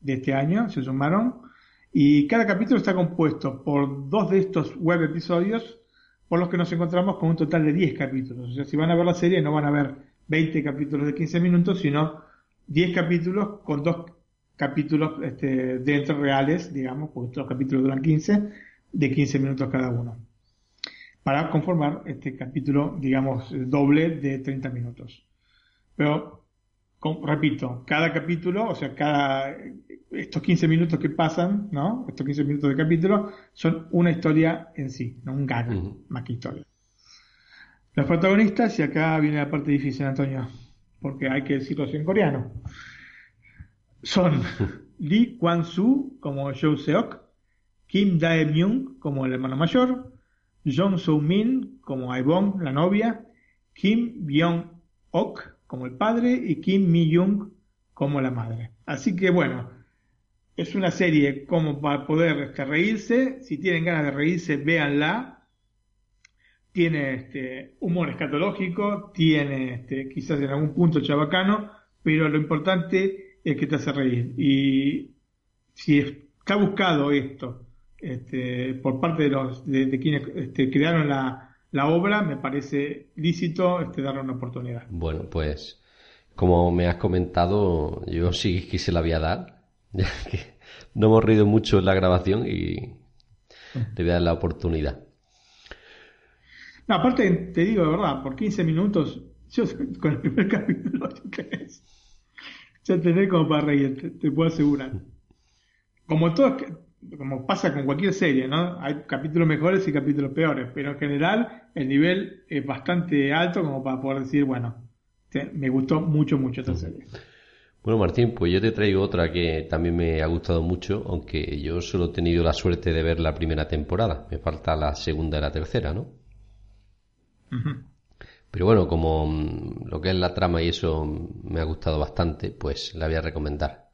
de este año se sumaron, y cada capítulo está compuesto por dos de estos web episodios por los que nos encontramos con un total de 10 capítulos. O sea, si van a ver la serie no van a ver 20 capítulos de 15 minutos, sino 10 capítulos con dos capítulos este, dentro reales, digamos, porque los capítulos duran 15, de 15 minutos cada uno. para conformar este capítulo, digamos, doble de 30 minutos. Pero, repito, cada capítulo, o sea, cada, estos 15 minutos que pasan, ¿no? Estos 15 minutos de capítulo son una historia en sí, no un gag, más que historia. Los protagonistas, y acá viene la parte difícil, Antonio, porque hay que decirlo así en coreano, son Lee Kwan-soo como Joe Seok, Kim Dae-myung como el hermano mayor, Jong Soo-min como Aibong, la novia, Kim Byung-ok como el padre y Kim Mi-young como la madre. Así que bueno, es una serie como para poder este, reírse. Si tienen ganas de reírse, véanla. Tiene este, humor escatológico, tiene este, quizás en algún punto chabacano, pero lo importante es que te hace reír. Y si está buscado esto este, por parte de los de, quienes este, crearon la, la, obra, me parece lícito este, darle una oportunidad. Bueno, pues como me has comentado, yo sí que se la voy a dar, ya que no hemos reído mucho en la grabación y te voy a dar la oportunidad. No, aparte, te digo de verdad, por 15 minutos, yo con el primer capítulo, ya tenés como para reírte, te puedo asegurar. Como todo, como pasa con cualquier serie, ¿no? Hay capítulos mejores y capítulos peores, pero en general el nivel es bastante alto como para poder decir, bueno, me gustó mucho, mucho esta serie. Bueno, Martín, pues yo te traigo otra que también me ha gustado mucho, aunque yo solo he tenido la suerte de ver la primera temporada. Me falta la segunda y la tercera, ¿no? Pero bueno, como mm, lo que es la trama y eso me ha gustado bastante, pues la voy a recomendar.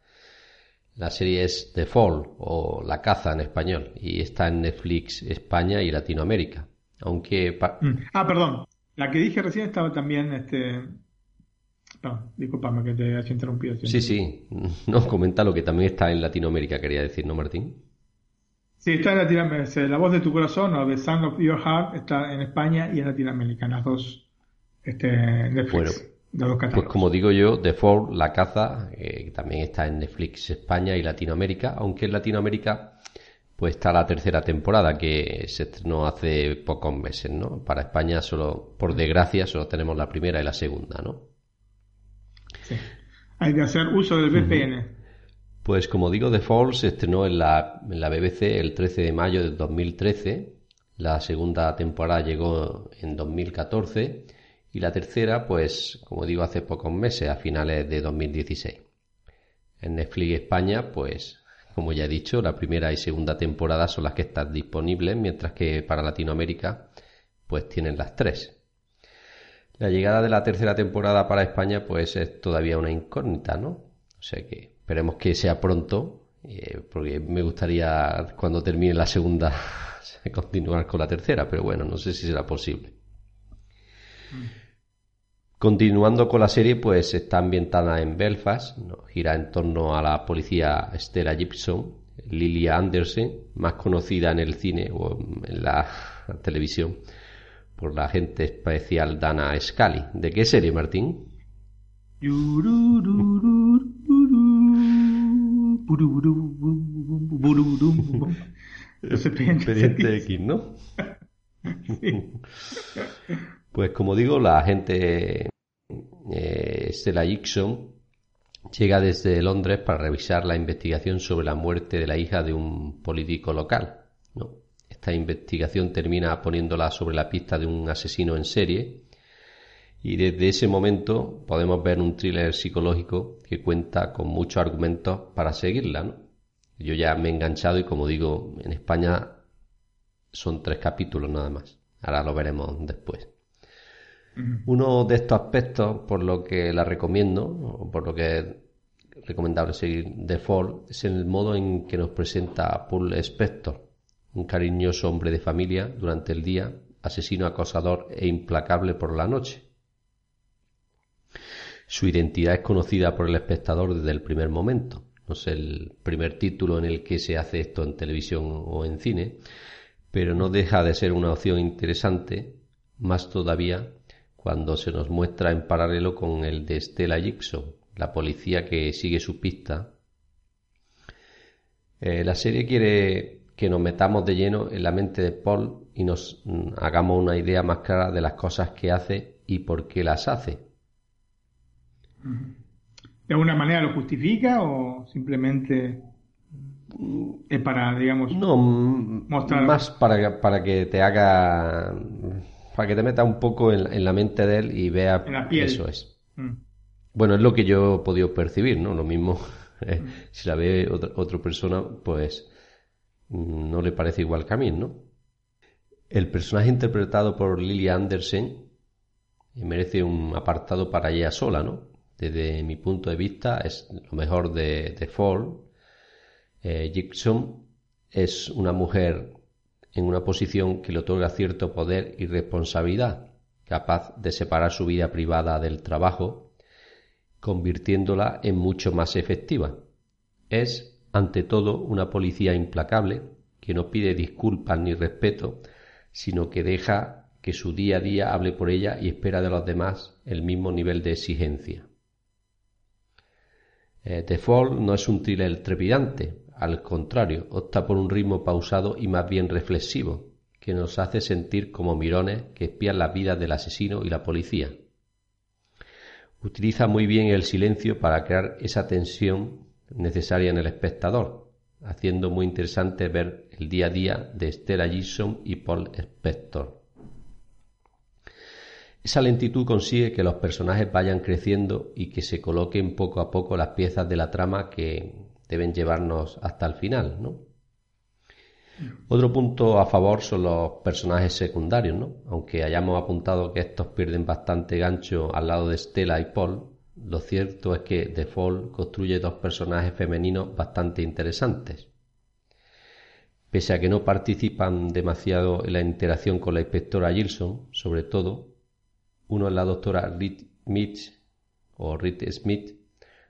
La serie es The Fall o La Caza en español y está en Netflix España y Latinoamérica. Aunque. Mm. Ah, perdón. La que dije recién estaba también. Este... No, discúlpame que te haya interrumpido. Sí, sí. No, comenta lo que también está en Latinoamérica, quería decir, ¿no, Martín? Sí, está en Latinoamérica. La voz de tu corazón o The Sound of Your Heart está en España y en Latinoamérica, en las dos este, Netflix. Pues como digo yo, The Fall, La Caza, eh, también está en Netflix España y Latinoamérica, aunque en Latinoamérica pues está la tercera temporada que se estrenó hace pocos meses, ¿no? Para España solo, por desgracia, solo tenemos la primera y la segunda, ¿no? Sí. Hay que hacer uso del VPN. Pues como digo, The Fall se estrenó en la, en la BBC el 13 de mayo de 2013, la segunda temporada llegó en 2014 y la tercera, pues, como digo, hace pocos meses, a finales de 2016. En Netflix España, pues, como ya he dicho, la primera y segunda temporada son las que están disponibles, mientras que para Latinoamérica, pues tienen las tres. La llegada de la tercera temporada para España, pues es todavía una incógnita, ¿no? O sea que esperemos que sea pronto, eh, porque me gustaría cuando termine la segunda continuar con la tercera, pero bueno, no sé si será posible. Continuando con la serie, pues está ambientada en Belfast, gira en torno a la policía Stella Gibson, Lilia Anderson, más conocida en el cine o en la televisión por la agente especial Dana Scully. ¿De qué serie, Martín? Expediente X, ¿no? Pues como digo, la agente eh, Stella Jackson llega desde Londres para revisar la investigación sobre la muerte de la hija de un político local. Esta investigación termina poniéndola sobre la pista de un asesino en serie y desde ese momento podemos ver un thriller psicológico que cuenta con muchos argumentos para seguirla. Yo ya me he enganchado y como digo, en España son tres capítulos nada más. Ahora lo veremos después. Uno de estos aspectos, por lo que la recomiendo, o por lo que es recomendable seguir Default, es el modo en que nos presenta Paul Spector, un cariñoso hombre de familia durante el día, asesino acosador e implacable por la noche. Su identidad es conocida por el espectador desde el primer momento. No es el primer título en el que se hace esto en televisión o en cine, pero no deja de ser una opción interesante, más todavía cuando se nos muestra en paralelo con el de Stella Gibson, la policía que sigue su pista. Eh, la serie quiere que nos metamos de lleno en la mente de Paul y nos mm, hagamos una idea más clara de las cosas que hace y por qué las hace. ¿De alguna manera lo justifica o simplemente es para, digamos, no, mostrar... más para, para que te haga, para que te meta un poco en, la mente de él y vea que eso es. Mm. Bueno, es lo que yo he podido percibir, ¿no? Lo mismo, eh, mm. si la ve otra, otra persona, pues mm, no le parece igual que a mí, ¿no? El personaje interpretado por Lily Anderson merece un apartado para ella sola, ¿no? Desde mi punto de vista es lo mejor de, The Fall. Eh, es una mujer en una posición que le otorga cierto poder y responsabilidad, capaz de separar su vida privada del trabajo, convirtiéndola en mucho más efectiva. Es, ante todo, una policía implacable que no pide disculpas ni respeto, sino que deja que su día a día hable por ella y espera de los demás el mismo nivel de exigencia. Eh, The Fall no es un thriller trepidante, al contrario, opta por un ritmo pausado y más bien reflexivo, que nos hace sentir como mirones que espían las vidas del asesino y la policía. Utiliza muy bien el silencio para crear esa tensión necesaria en el espectador, haciendo muy interesante ver el día a día de Stella Gibson y Paul Spector. Esa lentitud consigue que los personajes vayan creciendo y que se coloquen poco a poco las piezas de la trama que deben llevarnos hasta el final, ¿no? Otro punto a favor son los personajes secundarios, ¿no? Aunque hayamos apuntado que estos pierden bastante gancho al lado de Stella y Paul, lo cierto es que The Fall construye dos personajes femeninos bastante interesantes. Pese a que no participan demasiado en la interacción con la inspectora Gilson, sobre todo, uno es la doctora Reed o Reed Smith,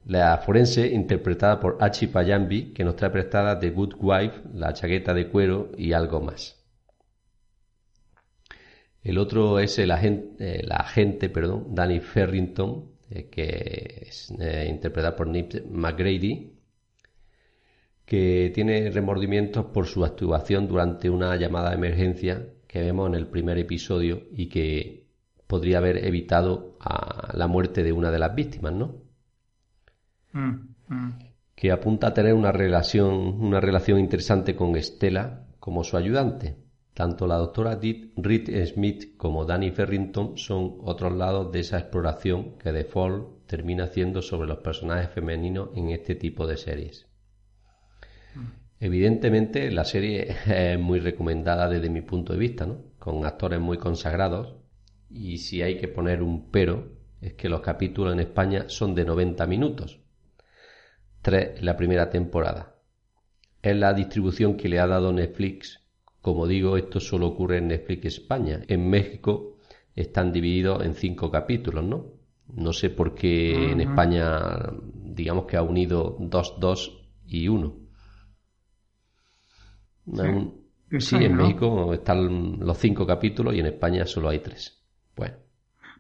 la forense interpretada por Achi Payambi, que nos trae prestada The Good Wife, la chaqueta de cuero y algo más. El otro es el agente, el agente perdón, Danny Ferrington, eh, que es eh, interpretada por Nip McGrady, que tiene remordimientos por su actuación durante una llamada de emergencia que vemos en el primer episodio y que podría haber evitado a la muerte de una de las víctimas, ¿no? Mm, mm. Que apunta a tener una relación, una relación interesante con Estela como su ayudante. Tanto la doctora Reed Smith como Danny Ferrington son otros lados de esa exploración que Fall termina haciendo sobre los personajes femeninos en este tipo de series. Evidentemente la serie es muy recomendada desde mi punto de vista, ¿no? con actores muy consagrados y si hay que poner un pero, es que los capítulos en España son de 90 minutos. Tres en la primera temporada. Es la distribución que le ha dado Netflix. Como digo, esto solo ocurre en Netflix España. En México están divididos en cinco capítulos, ¿no? No sé por qué en España, digamos que ha unido dos, dos y uno. Sí, en México están los cinco capítulos y en España solo hay tres. Bueno.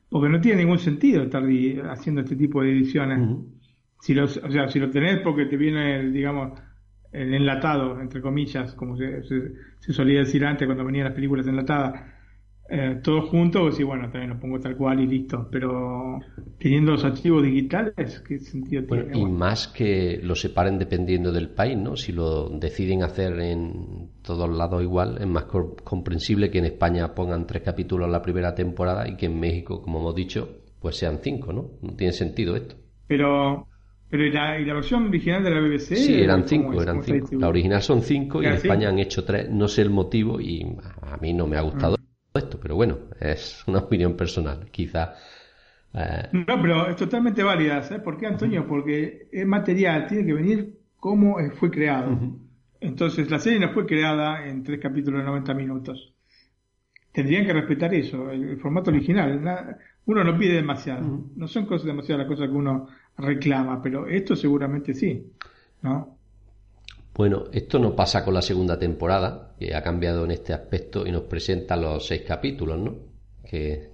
Porque no tiene ningún sentido estar haciendo este tipo de ediciones. si o sea, si lo tenés porque te viene, digamos, el enlatado, entre comillas, como se, se solía decir antes cuando venían las películas enlatadas, eh, todos juntos, y bueno, también lo pongo tal cual y listo. Pero teniendo los archivos digitales, ¿qué sentido tiene? y más que lo separen dependiendo del país, ¿no? Si lo deciden hacer en todos lados igual, es más comprensible que en España pongan tres capítulos en la primera temporada y que en México, como hemos dicho, pues sean cinco, ¿no? No tiene sentido esto. Pero pero ¿y la, la, versión original de la BBC? Sí, eran cinco, eran cinco. La original son cinco y en España han hecho tres. No sé el motivo y a mí no me ha gustado esto, pero bueno, es una opinión personal, quizá. Eh, no, pero es totalmente válida, ¿sabes por qué, Antonio? Porque es material, tiene que venir como fue creado. Entonces, la serie no fue creada en tres capítulos de 90 minutos. Tendrían que respetar eso, el, formato original. uno no pide demasiado. No son cosas demasiadas las cosas que uno reclama, pero esto seguramente sí, ¿no? Bueno, esto no pasa con la segunda temporada, que ha cambiado en este aspecto y nos presenta los seis capítulos, ¿no? Que,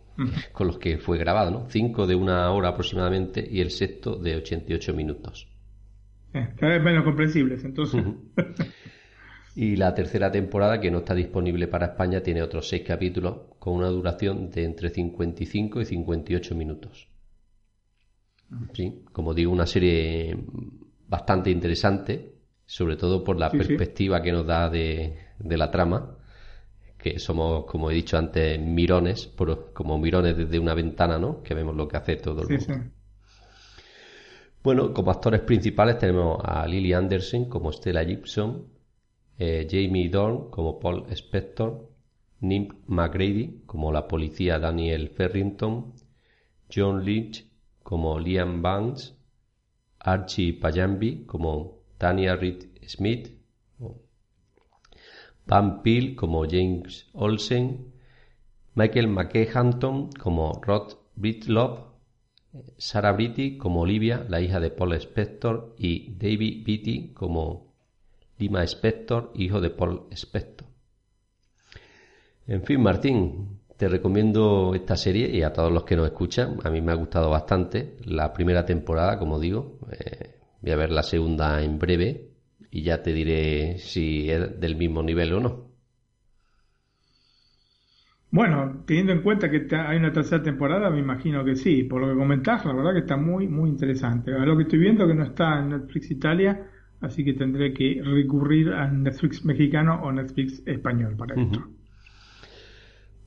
con los que fue grabado, ¿no? Cinco de una hora aproximadamente y el sexto de 88 minutos. Eh, cada vez menos comprensibles, entonces. Y la tercera temporada, que no está disponible para España, tiene otros seis capítulos con una duración de entre 55 y 58 minutos. Sí, como digo, una serie bastante interesante, sobre todo por la perspectiva que nos da de, la trama, que somos, como he dicho antes, mirones, como mirones desde una ventana, ¿no? Que vemos lo que hace todo el mundo. Bueno, como actores principales tenemos a Lily Anderson como Stella Gibson, eh, Jamie Dorn como Paul Spector, Nim McGrady como la policía Daniel Ferrington, John Lynch como Liam Banks, Archie Payambi como Tanya Reed Smith, Van Peel como James Olsen, Michael McKehanton como Rod Britlove, Sarah Beatty como Olivia, la hija de Paul Spector, y David Beatty como Lima Spector, hijo de Paul Spector. En fin, Martín, te recomiendo esta serie y a todos los que nos escuchan. A mí me ha gustado bastante la primera temporada, como digo. Eh, voy a ver la segunda en breve y ya te diré si es del mismo nivel o no. Bueno, teniendo en cuenta que hay una tercera temporada, me imagino que sí. Por lo que comentás, la verdad que está muy, muy interesante. A lo que estoy viendo que no está en Netflix Italia, así que tendré que recurrir a Netflix mexicano o Netflix español para esto.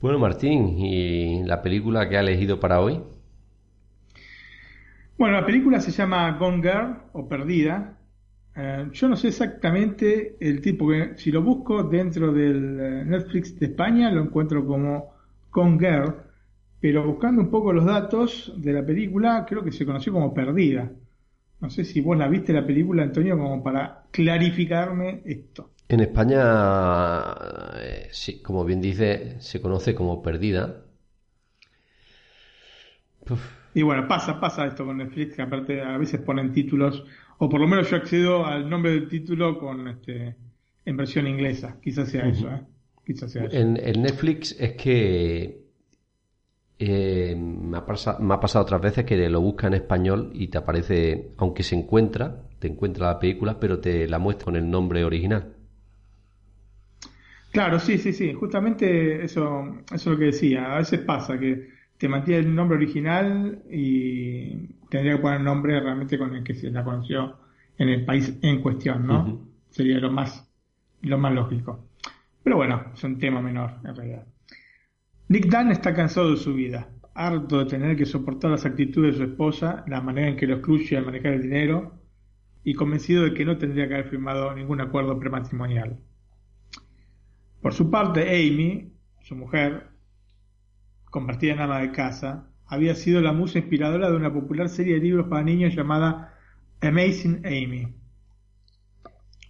Bueno, Martín, ¿y la película que ha elegido para hoy? Bueno, la película se llama Gone Girl o Perdida eh, yo no sé exactamente el tipo que, si lo busco dentro del eh, Netflix de España, lo encuentro como Con Girl, pero buscando un poco los datos de la película, creo que se conoció como Perdida. No sé si vos la viste la película, Antonio, como para clarificarme esto. En España, eh, sí, como bien dice, se conoce como Perdida. Y bueno, pasa, pasa esto con Netflix, que aparte a veces ponen títulos o por lo menos yo accedo al nombre del título con este en versión inglesa. Quizás sea eso, ¿eh? Quizás sea eso. En, Netflix es que eh, me, ha pasado, otras veces que lo busca en español y te aparece, aunque se encuentra, te encuentra la película, pero te la muestra con el nombre original. Claro, sí, sí, sí. Justamente eso, eso es lo que decía. A veces pasa que te mantiene el nombre original y tendría que poner el nombre realmente con el que se la conoció en el país en cuestión, ¿no? Sería lo más, lo más lógico. Pero bueno, es un tema menor en realidad. Nick Dunn está cansado de su vida, harto de tener que soportar las actitudes de su esposa, la manera en que lo excluye al manejar el dinero y convencido de que no tendría que haber firmado ningún acuerdo prematrimonial. Por su parte, Amy, su mujer, convertida en ama de casa, había sido la musa inspiradora de una popular serie de libros para niños llamada Amazing Amy,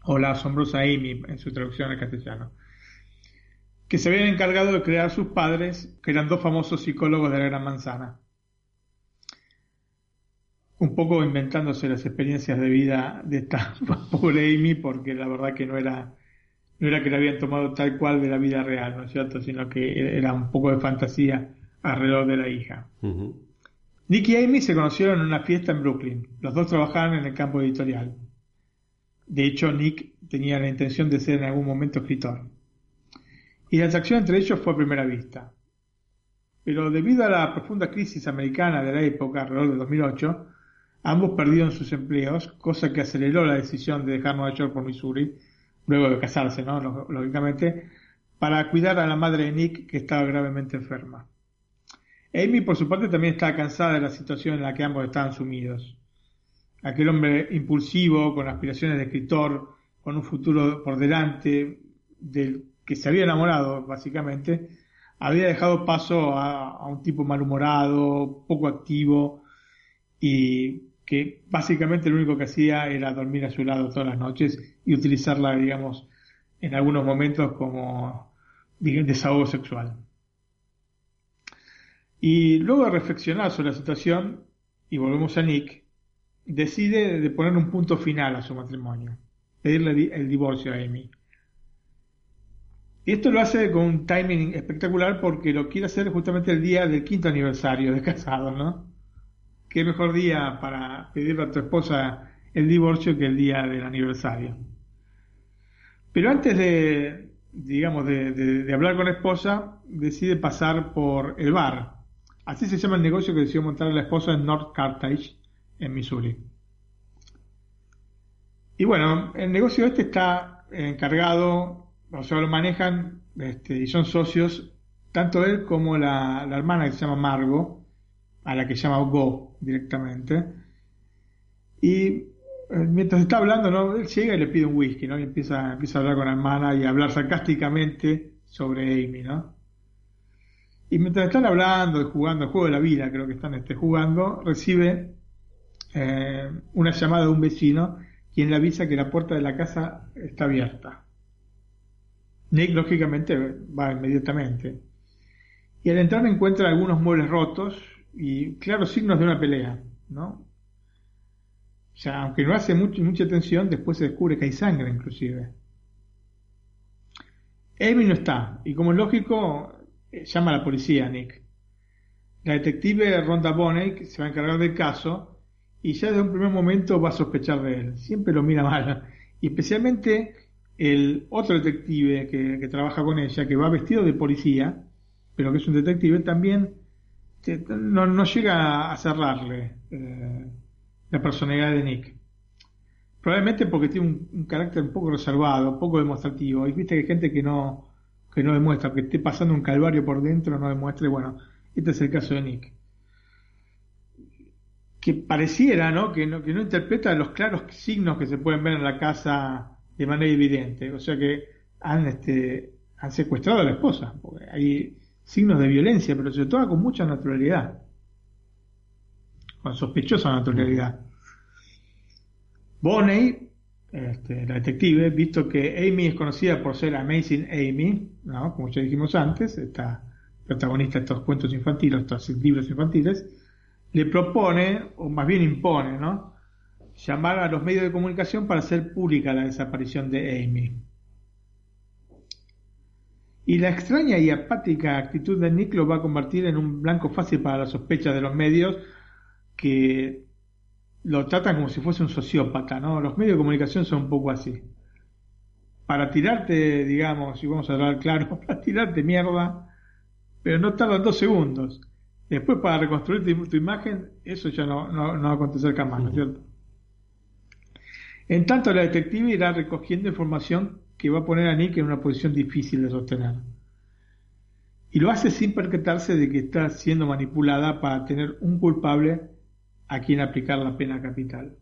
o La asombrosa Amy en su traducción al castellano, que se habían encargado de crear sus padres, que eran dos famosos psicólogos de la Gran Manzana. Un poco inventándose las experiencias de vida de esta pobre Amy, porque la verdad que no era, no era que la habían tomado tal cual de la vida real, ¿no es cierto? Sino que era un poco de fantasía alrededor de la hija. Nick y Amy se conocieron en una fiesta en Brooklyn. Los dos trabajaban en el campo editorial. De hecho, Nick tenía la intención de ser en algún momento escritor. Y la atracción entre ellos fue a primera vista. Pero debido a la profunda crisis americana de la época, alrededor de 2008, ambos perdieron sus empleos, cosa que aceleró la decisión de dejar Nueva York por Missouri, luego de casarse, ¿no? Lógicamente, para cuidar a la madre de Nick, que estaba gravemente enferma. Amy, por su parte, también estaba cansada de la situación en la que ambos estaban sumidos. Aquel hombre impulsivo, con aspiraciones de escritor, con un futuro por delante, del que se había enamorado, básicamente, había dejado paso a, un tipo malhumorado, poco activo, y que básicamente lo único que hacía era dormir a su lado todas las noches y utilizarla, digamos, en algunos momentos como desahogo sexual. Y luego de reflexionar sobre la situación, y volvemos a Nick, decide de poner un punto final a su matrimonio, pedirle el divorcio a Amy. Y esto lo hace con un timing espectacular porque lo quiere hacer justamente el día del quinto aniversario de casados, ¿no? Qué mejor día para pedirle a tu esposa el divorcio que el día del aniversario. Pero antes de, digamos, de, hablar con la esposa, decide pasar por el bar. Así se llama el negocio que decidió montar la esposa en North Carthage, en Missouri. Y bueno, el negocio este está encargado, o sea, lo manejan este, y son socios tanto él como la, hermana que se llama Margo, a la que llama Go directamente. Y eh, mientras está hablando, ¿no? él llega y le pide un whisky, ¿no? Y empieza, empieza a hablar con la hermana y a hablar sarcásticamente sobre Amy, ¿no? Y mientras están hablando y jugando el juego de la vida, creo que están este, jugando, recibe eh, una llamada de un vecino quien le avisa que la puerta de la casa está abierta. Nick, lógicamente, va inmediatamente. Y al entrar encuentra algunos muebles rotos y claros signos de una pelea, ¿no? Sea, aunque no hace mucho, mucha atención, después se descubre que hay sangre inclusive. Amy no está, y como es lógico, eh, llama a la policía Nick. La detective Ronda Bonney se va a encargar del caso y ya desde un primer momento va a sospechar de él. Siempre lo mira mal. Y especialmente el otro detective que trabaja con ella, que va vestido de policía, pero que es un detective, también no, llega a cerrarle eh, la personalidad de Nick. Probablemente porque tiene un, carácter un poco reservado, poco demostrativo. Y viste que hay gente que no, que no demuestra, que esté pasando un calvario por dentro, no demuestre. Bueno, este es el caso de Nick. Que pareciera, ¿no? Que no, que no interpreta los claros signos que se pueden ver en la casa de manera evidente. O sea que han, este, han secuestrado a la esposa. Porque hay signos de violencia, pero se toma con mucha naturalidad, con sospechosa naturalidad. Bonnie, este, la detective, visto que Amy es conocida por ser Amazing Amy, ¿no? como ya dijimos antes, esta protagonista de estos cuentos infantiles, estos libros infantiles, le propone, o más bien impone, ¿no? llamar a los medios de comunicación para hacer pública la desaparición de Amy. Y la extraña y apática actitud de Nick lo va a convertir en un blanco fácil para las sospechas de los medios que lo tratan como si fuese un sociópata, ¿no? Los medios de comunicación son un poco así. Para tirarte, digamos, si vamos a hablar claro, para tirarte mierda, pero no tardan dos segundos. Después para reconstruir tu, imagen, eso ya no, no, va a acontecer jamás, ¿no es cierto? En tanto, la detective irá recogiendo información que va a poner a Nick en una posición difícil de sostener. Y lo hace sin percatarse de que está siendo manipulada para tener un culpable a quien aplicar la pena capital.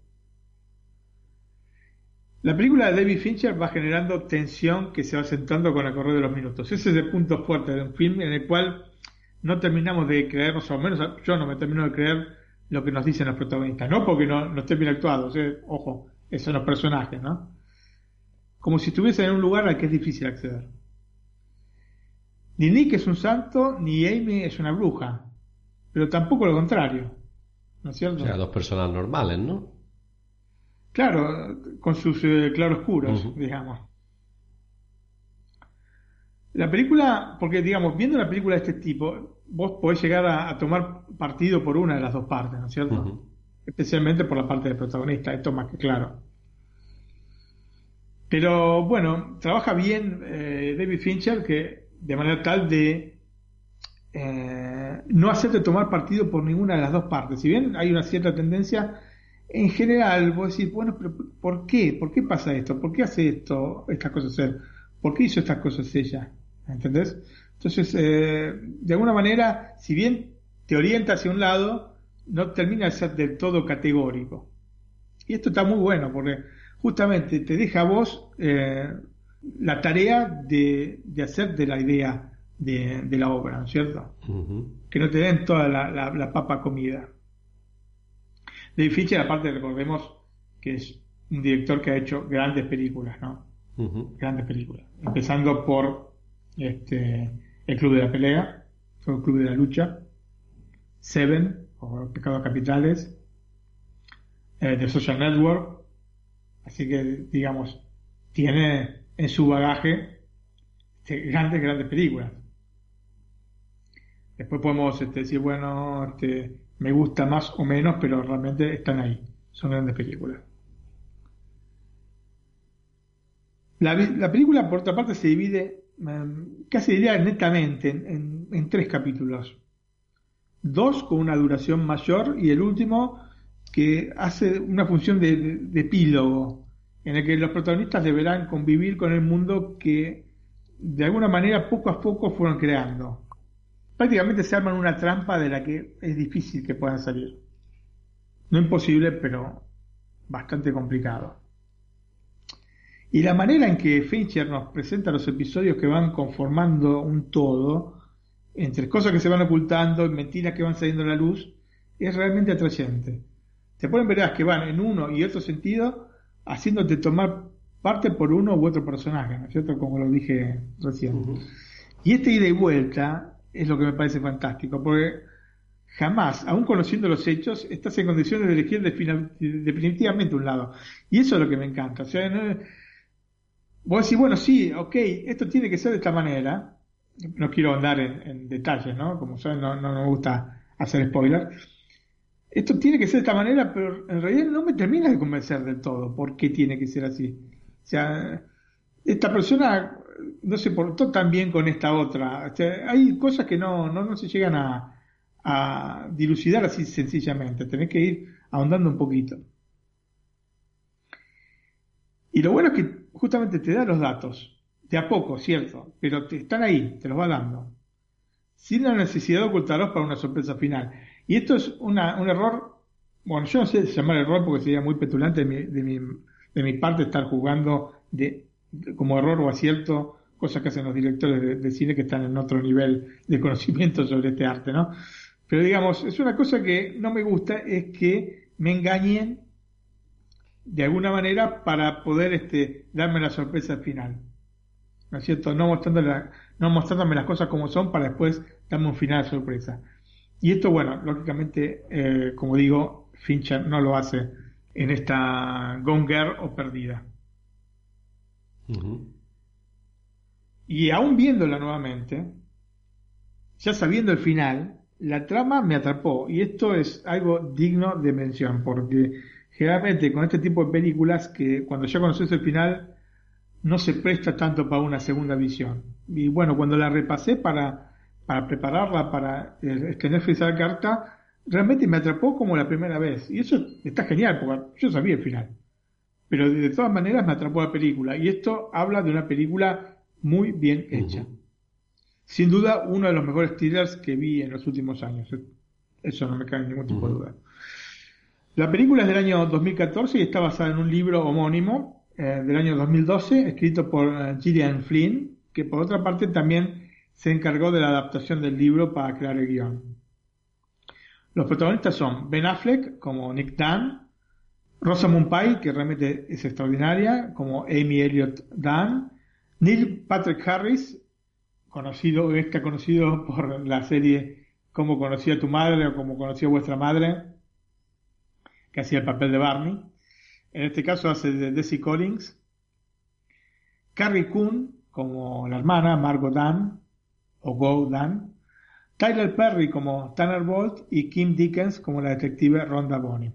La película de David Fincher va generando tensión que se va sentando con el correr de los minutos. Ese es el punto fuerte de un film en el cual no terminamos de creernos, o al menos yo no me termino de creer lo que nos dicen los protagonistas. No porque no, no estén bien actuados, ojo, esos son los personajes, ¿no? Como si estuviese en un lugar al que es difícil acceder. Ni Nick es un santo, ni Amy es una bruja, pero tampoco lo contrario, ¿no es cierto? O sea, dos personas normales, ¿no? Claro, con sus eh, claroscuros, digamos. La película, porque digamos, viendo una película de este tipo, vos podés llegar a, tomar partido por una de las dos partes, ¿no es cierto? Especialmente por la parte del protagonista, esto más que claro. Pero bueno, trabaja bien eh, David Fincher que de manera tal de eh, no hacerte tomar partido por ninguna de las dos partes. Si bien hay una cierta tendencia, en general vos decís, bueno, pero ¿por qué? ¿Por qué pasa esto? ¿Por qué hace esto, estas cosas él? ¿Por qué hizo estas cosas ella? ¿Entendés? Entonces, eh, de alguna manera, si bien te orienta hacia un lado, no termina de ser del todo categórico. Y esto está muy bueno, porque justamente te deja a vos eh, la tarea de, hacer de la idea de, la obra, ¿no es cierto? Que no te den toda la, papa comida. David Fincher, aparte recordemos que es un director que ha hecho grandes películas, ¿no? Grandes películas. Empezando por este, El Club de la Pelea, el Club de la Lucha, Seven, o Pecados Capitales, eh, The Social Network, Así que, digamos, tiene en su bagaje este, grandes, grandes películas. Después podemos este, decir, bueno, este, me gusta más o menos, pero realmente están ahí. Son grandes películas. La, la película, por otra parte, se divide em, casi diría netamente en, en, tres capítulos. Dos con una duración mayor y el último que hace una función de, epílogo, en el que los protagonistas deberán convivir con el mundo que de alguna manera poco a poco fueron creando. Prácticamente se arman una trampa de la que es difícil que puedan salir. No imposible, pero bastante complicado. Y la manera en que Fincher nos presenta los episodios que van conformando un todo, entre cosas que se van ocultando mentiras que van saliendo a la luz, es realmente atrayente. Te ponen veredas que van en uno y otro sentido, haciéndote tomar parte por uno u otro personaje, ¿no es cierto? Como lo dije recién. Y este ida y vuelta es lo que me parece fantástico, porque jamás, aún conociendo los hechos, estás en condiciones de elegir definitivamente un lado. Y eso es lo que me encanta. O sea, no, vos decís, bueno, sí, ok, esto tiene que ser de esta manera. No quiero andar en, detalles, ¿no? Como saben, no, no, me gusta hacer spoiler. Esto tiene que ser de esta manera, pero en realidad no me termina de convencer del todo por qué tiene que ser así. O sea, esta persona no se portó tan bien con esta otra. O sea, hay cosas que no, no, no se llegan a, dilucidar así sencillamente, tenés que ir ahondando un poquito. Y lo bueno es que justamente te da los datos, de a poco, cierto, pero te, están ahí, te los va dando, sin la necesidad de ocultarlos para una sorpresa final. Y esto es un error, bueno, yo no sé llamar error porque sería muy petulante de mi, de mi, de mi parte estar jugando de, como error o acierto cosas que hacen los directores de, cine que están en otro nivel de conocimiento sobre este arte, ¿no? Pero digamos, es una cosa que no me gusta, es que me engañen de alguna manera para poder este, darme la sorpresa al final. ¿No es cierto? No, no mostrándome las cosas como son para después darme un final sorpresa. Y esto, bueno, lógicamente, eh, como digo, Fincher no lo hace en esta Gone Girl o Perdida. Y aún viéndola nuevamente, ya sabiendo el final, la trama me atrapó y esto es algo digno de mención porque generalmente con este tipo de películas que cuando ya conoces el final no se presta tanto para una segunda visión. Y bueno, cuando la repasé para, para prepararla, para tener esa carta, realmente me atrapó como la primera vez. Y eso está genial, porque yo sabía el final. Pero de todas maneras me atrapó la película. Y esto habla de una película muy bien hecha sin duda uno de los mejores thrillers que vi en los últimos años. Eso no me cae ningún tipo de duda. La película es del año 2014 y está basada en un libro homónimo eh, del año 2012 escrito por eh, Gillian Flynn, que por otra parte también se encargó de la adaptación del libro para crear el guion. Los protagonistas son Ben Affleck como Nick Dunn, Rosamund Pike, que realmente es extraordinaria, como Amy Elliott Dunn, Neil Patrick Harris conocido, está conocido por la serie Cómo conocí a tu madre o Cómo conocí a vuestra madre, que hacía el papel de Barney. En este caso hace de Desi Collins. Carrie Coon, como la hermana, Margot Dan, o. Tyler Perry como Tanner Bolt y Kim Dickens como la detective Rhonda Bonney.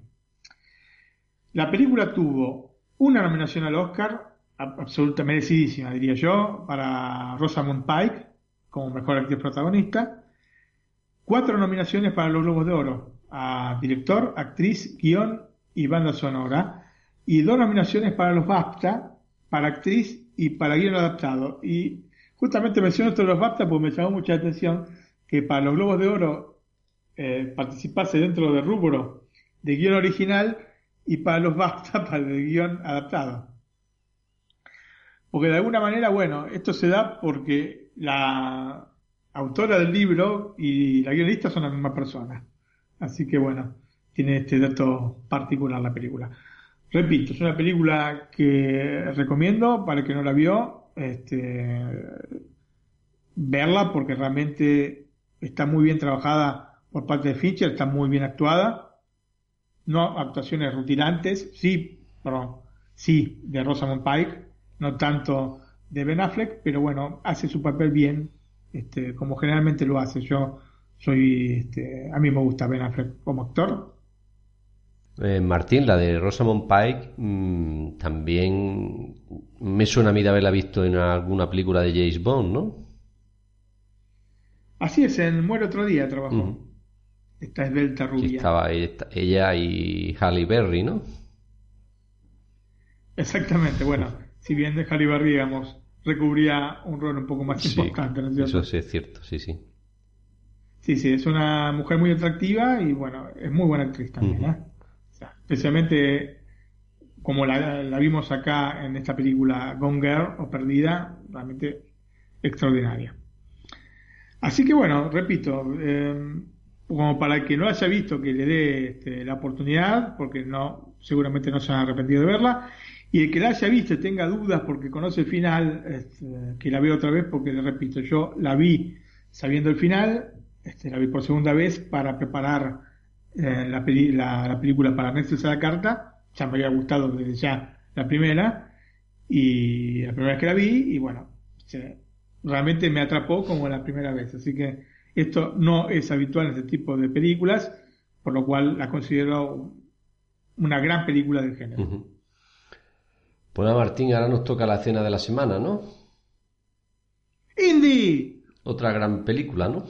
La película tuvo una nominación al Oscar, absolutamente merecidísima, diría yo, para Rosamund Pike, como mejor actriz protagonista. Cuatro nominaciones para los Globos de Oro a director, actriz, guion y banda sonora. Y dos nominaciones para los BAFTA, para actriz y para guion adaptado. Y justamente menciono esto de los BAFTA porque me llamó mucha atención que para los Globos de Oro eh, participase dentro del rubro de guion original y para los BAFTA para el guion adaptado. Porque de alguna manera, bueno, esto se da porque la autora del libro y la guionista son la misma persona. Así que bueno, tiene este dato particular la película. Repito, es una película que recomiendo para el que no la vio, este, verla porque realmente está muy bien trabajada por parte de Fincher, está muy bien actuada. No actuaciones rutinantes, sí, perdón, sí, de Rosamund Pike, no tanto de Ben Affleck, pero bueno, hace su papel bien, este, como generalmente lo hace. Yo soy, este, a mí me gusta Ben Affleck como actor. Eh, Martín, la de Rosamund Pike, mm, también me suena a mí de haberla visto en alguna película de James Bond, ¿no? Así es, en Muere otro día trabajó. Esta esbelta rubia. estaba ella y Halle Berry, ¿no? Exactamente, bueno, si bien de Halle Berry, digamos, recubría un rol un poco más importante, ¿no Eso sí es cierto, sí, sí. Sí, sí, es una mujer muy atractiva y bueno, es muy buena actriz también, ¿eh? Especialmente como la, vimos acá en esta película Gone Girl o Perdida, realmente extraordinaria. Así que bueno, repito, eh, como para el que no haya visto que le dé este, la oportunidad, porque no, seguramente no se han arrepentido de verla, y el que la haya visto y tenga dudas porque conoce el final, este, que la vea otra vez, porque le repito, yo la vi sabiendo el final, este, la vi por segunda vez para preparar eh, la, la, película para Netflix a la carta, ya me había gustado desde ya la primera, y la primera vez que la vi, y bueno, realmente me atrapó como la primera vez, así que esto no es habitual en este tipo de películas, por lo cual la considero una gran película del género. Pues Martín, ahora nos toca la escena de la semana, ¿no? ¡Indy! Otra gran película, ¿no?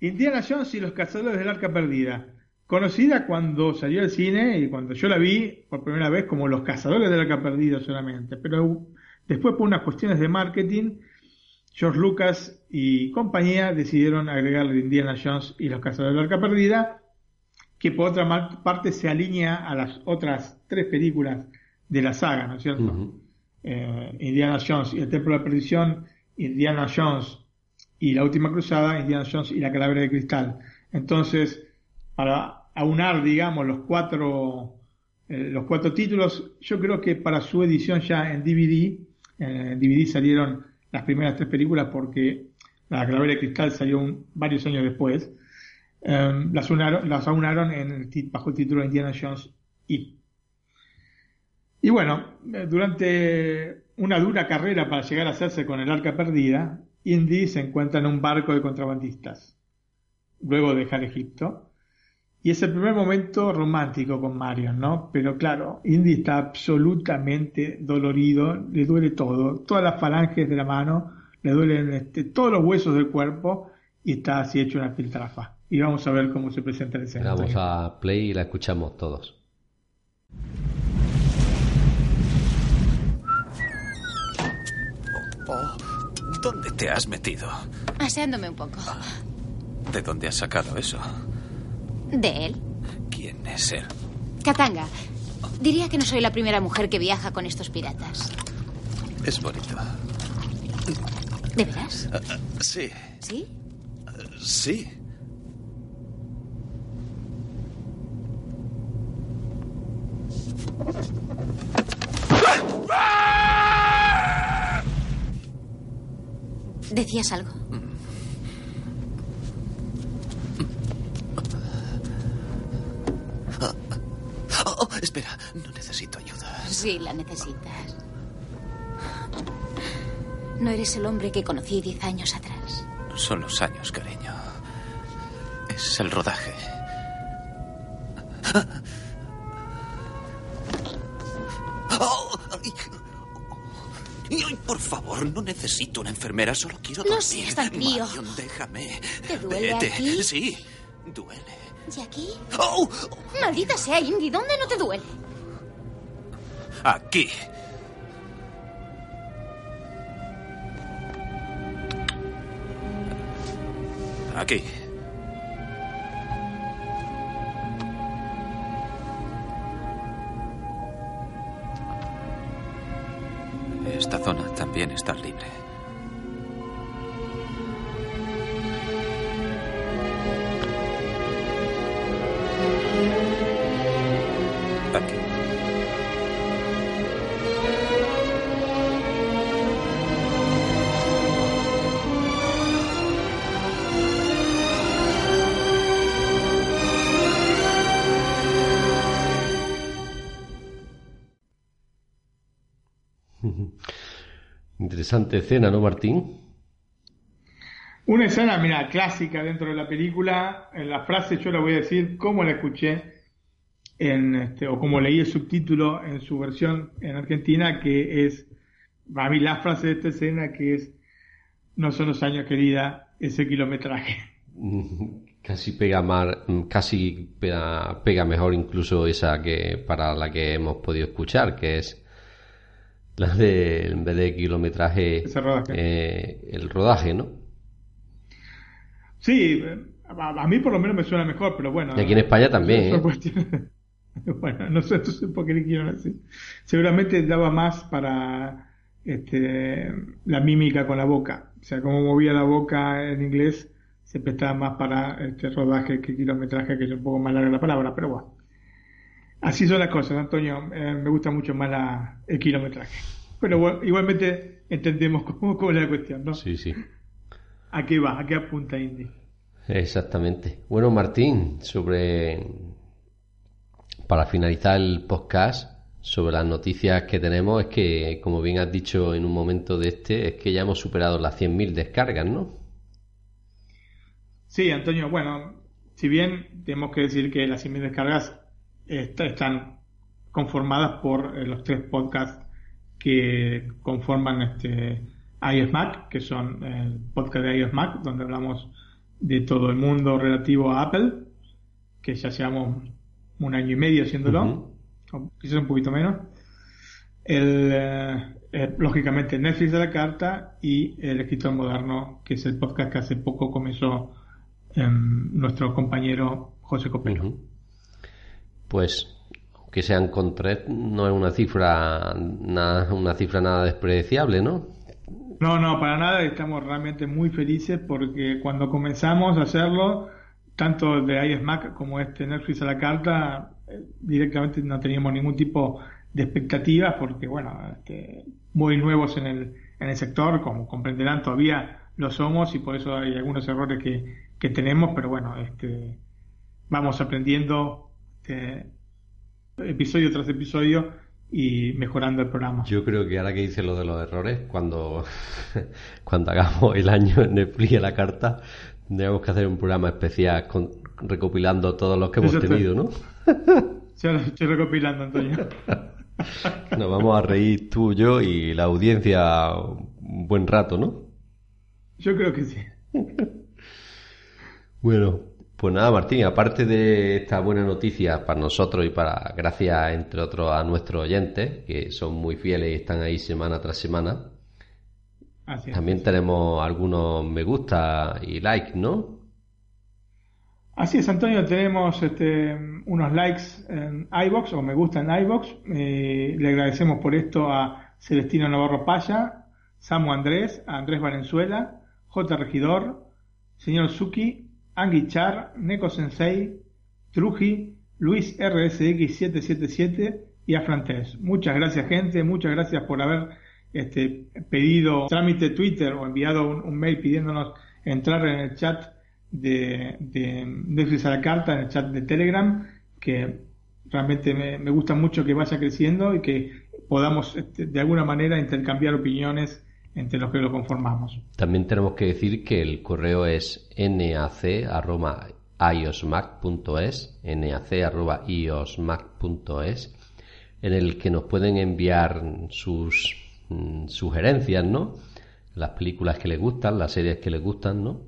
Indiana Jones y los cazadores del arca perdida. Conocida cuando salió al cine y cuando yo la vi por primera vez como los cazadores del arca perdida solamente. Pero después por unas cuestiones de marketing, George Lucas y compañía decidieron agregarle Indiana Jones y los cazadores del arca perdida, que por otra parte se alinea a las otras tres películas de la saga, ¿no es cierto? Eh, Indiana Jones y el Templo de la Perdición, Indiana Jones y la Última Cruzada, Indiana Jones y la Calavera de Cristal. Entonces, para aunar, digamos, los cuatro, eh, los cuatro títulos, yo creo que para su edición ya en DVD, en DVD salieron las primeras tres películas porque la Calavera de Cristal salió varios años después, eh, las, unaron, las aunaron en bajo el título Indiana Jones y y bueno, eh, durante una dura carrera para llegar a hacerse con el arca perdida, Indy se encuentra en un barco de contrabandistas, luego de dejar Egipto. Y es el primer momento romántico con Marion, ¿no? Pero claro, Indy está absolutamente dolorido, le duele todo, todas las falanges de la mano, le duelen este, todos los huesos del cuerpo y está así hecho una piltrafa. Y vamos a ver cómo se presenta el escenario. Vamos a play y la escuchamos todos. ¿Dónde te has metido? Aseándome un poco. ¿De dónde has sacado eso? De él. ¿Quién es él? Katanga. Diría que no soy la primera mujer que viaja con estos piratas. Es bonito. ¿De veras? Ah, ah, sí. ¿Sí? sí. ¿Decías algo? Oh, espera, no necesito ayuda. Sí, la necesitas. No eres el hombre que conocí diez años atrás. Son los años, cariño. Es el rodaje. Por favor, no necesito una enfermera, solo quiero dormir. Seas tan frío. déjame. ¿Te duele aquí? Sí, duele. ¿Y aquí? ¡Oh! Maldita sea, Indy, ¿dónde no te duele? Aquí. Aquí. También está libre. Interesante escena, ¿no, Martín? Una escena, mira, clásica dentro de la película. En la frase yo la voy a decir como la escuché en este, o como leí el subtítulo en su versión en Argentina, que es, a mí la frase de esta escena que es, no son los años querida, ese kilometraje. Casi pega más, casi pega, pega mejor incluso esa que para la que hemos podido escuchar, que es la de, en vez de kilometraje, eh, el rodaje, ¿no? Sí, a, mí por lo menos me suena mejor, pero bueno. Y aquí en España también. ¿eh? bueno, no sé entonces por qué le quiero decir. Seguramente daba más para este, la mímica con la boca. O sea, como movía la boca en inglés, se prestaba más para este rodaje que kilometraje, que es un poco más larga la palabra, pero bueno. Así son las cosas, Antonio. Eh, me gusta mucho más la, el kilometraje. Pero igualmente entendemos cómo, cómo, es la cuestión, ¿no? Sí, sí. ¿A qué va? ¿A qué apunta Indy? Exactamente. Bueno, Martín, sobre. Para finalizar el podcast, sobre las noticias que tenemos, es que, como bien has dicho en un momento de este, es que ya hemos superado las 100.000 descargas, ¿no? Sí, Antonio. Bueno, si bien tenemos que decir que las 100.000 descargas están conformadas por eh, los tres podcasts que conforman este iOS Mac, que son el podcast de iOS Mac, donde hablamos de todo el mundo relativo a Apple, que ya llevamos un año y medio haciéndolo, quizás un poquito menos. El, eh, eh, lógicamente Netflix de la carta y el escritor moderno, que es el podcast que hace poco comenzó em, nuestro compañero José Copelo. Pues que sean con tres no es una cifra nada, una cifra nada despreciable, ¿no? No, no, para nada. Estamos realmente muy felices porque cuando comenzamos a hacerlo, tanto de iOS Mac como este Netflix a la carta, eh, directamente no teníamos ningún tipo de expectativas porque, bueno, este, muy nuevos en el, en el sector, como comprenderán, todavía lo somos y por eso hay algunos errores que, que tenemos, pero bueno, este, vamos aprendiendo este, episodio tras episodio y mejorando el programa. Yo creo que ahora que dice lo de los errores, cuando, cuando hagamos el año en Netflix a la carta, tenemos que hacer un programa especial con, recopilando todos los que hemos tenido, ¿no? Sí, estoy recopilando, Antonio. Nos vamos a reír tú, yo y la audiencia un buen rato, ¿no? Yo creo que sí. Bueno, pues nada, Martín, aparte de esta buena noticia para nosotros y para, gracias entre otros a nuestros oyentes, que son muy fieles y están ahí semana tras semana, también tenemos algunos me gusta y like, ¿no? Así es, Antonio, tenemos este, unos likes en iBox o me gusta en iBox. Eh, le agradecemos por esto a Celestino Navarro Paya, Samu Andrés, a Andrés Valenzuela, J. Regidor, señor Suki, Anguichar, Neko Sensei, Truji, Luis RSX777 y Afrantes. Muchas gracias gente, muchas gracias por haber este, pedido trámite Twitter o enviado un, mail pidiéndonos entrar en el chat de, de Netflix a la carta, en el chat de Telegram, que realmente me, gusta mucho que vaya creciendo y que podamos este, de alguna manera intercambiar opiniones entre los que lo conformamos. También tenemos que decir que el correo es nac.iosmac.es, nac.iosmac.es, en el que nos pueden enviar sus mm, sugerencias, ¿no? Las películas que les gustan, las series que les gustan, ¿no?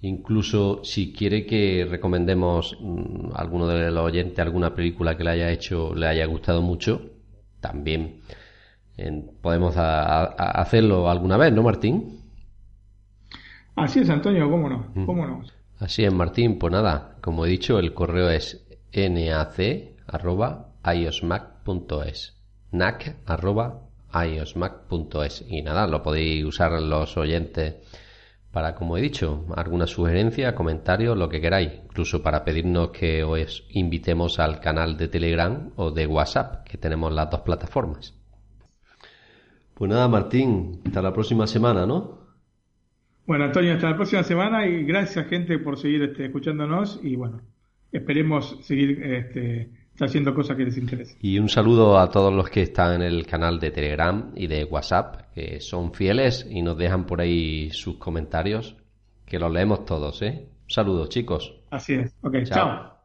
Incluso si quiere que recomendemos mm, a alguno de los oyentes alguna película que le haya hecho, le haya gustado mucho, también podemos hacerlo alguna vez, ¿no, Martín? Así es, Antonio, cómo no, mm. cómo no. Así es, Martín, pues nada, como he dicho, el correo es nac.iosmac.es nac.iosmac.es y nada, lo podéis usar los oyentes para, como he dicho, alguna sugerencia, comentario, lo que queráis, incluso para pedirnos que os invitemos al canal de Telegram o de WhatsApp, que tenemos las dos plataformas. Pues nada, Martín, hasta la próxima semana, ¿no? Bueno, Antonio, hasta la próxima semana y gracias, gente, por seguir este, escuchándonos y bueno, esperemos seguir este, haciendo cosas que les interesen. Y un saludo a todos los que están en el canal de Telegram y de WhatsApp, que son fieles y nos dejan por ahí sus comentarios, que los leemos todos, ¿eh? Un saludo, chicos. Así es. Ok, chao.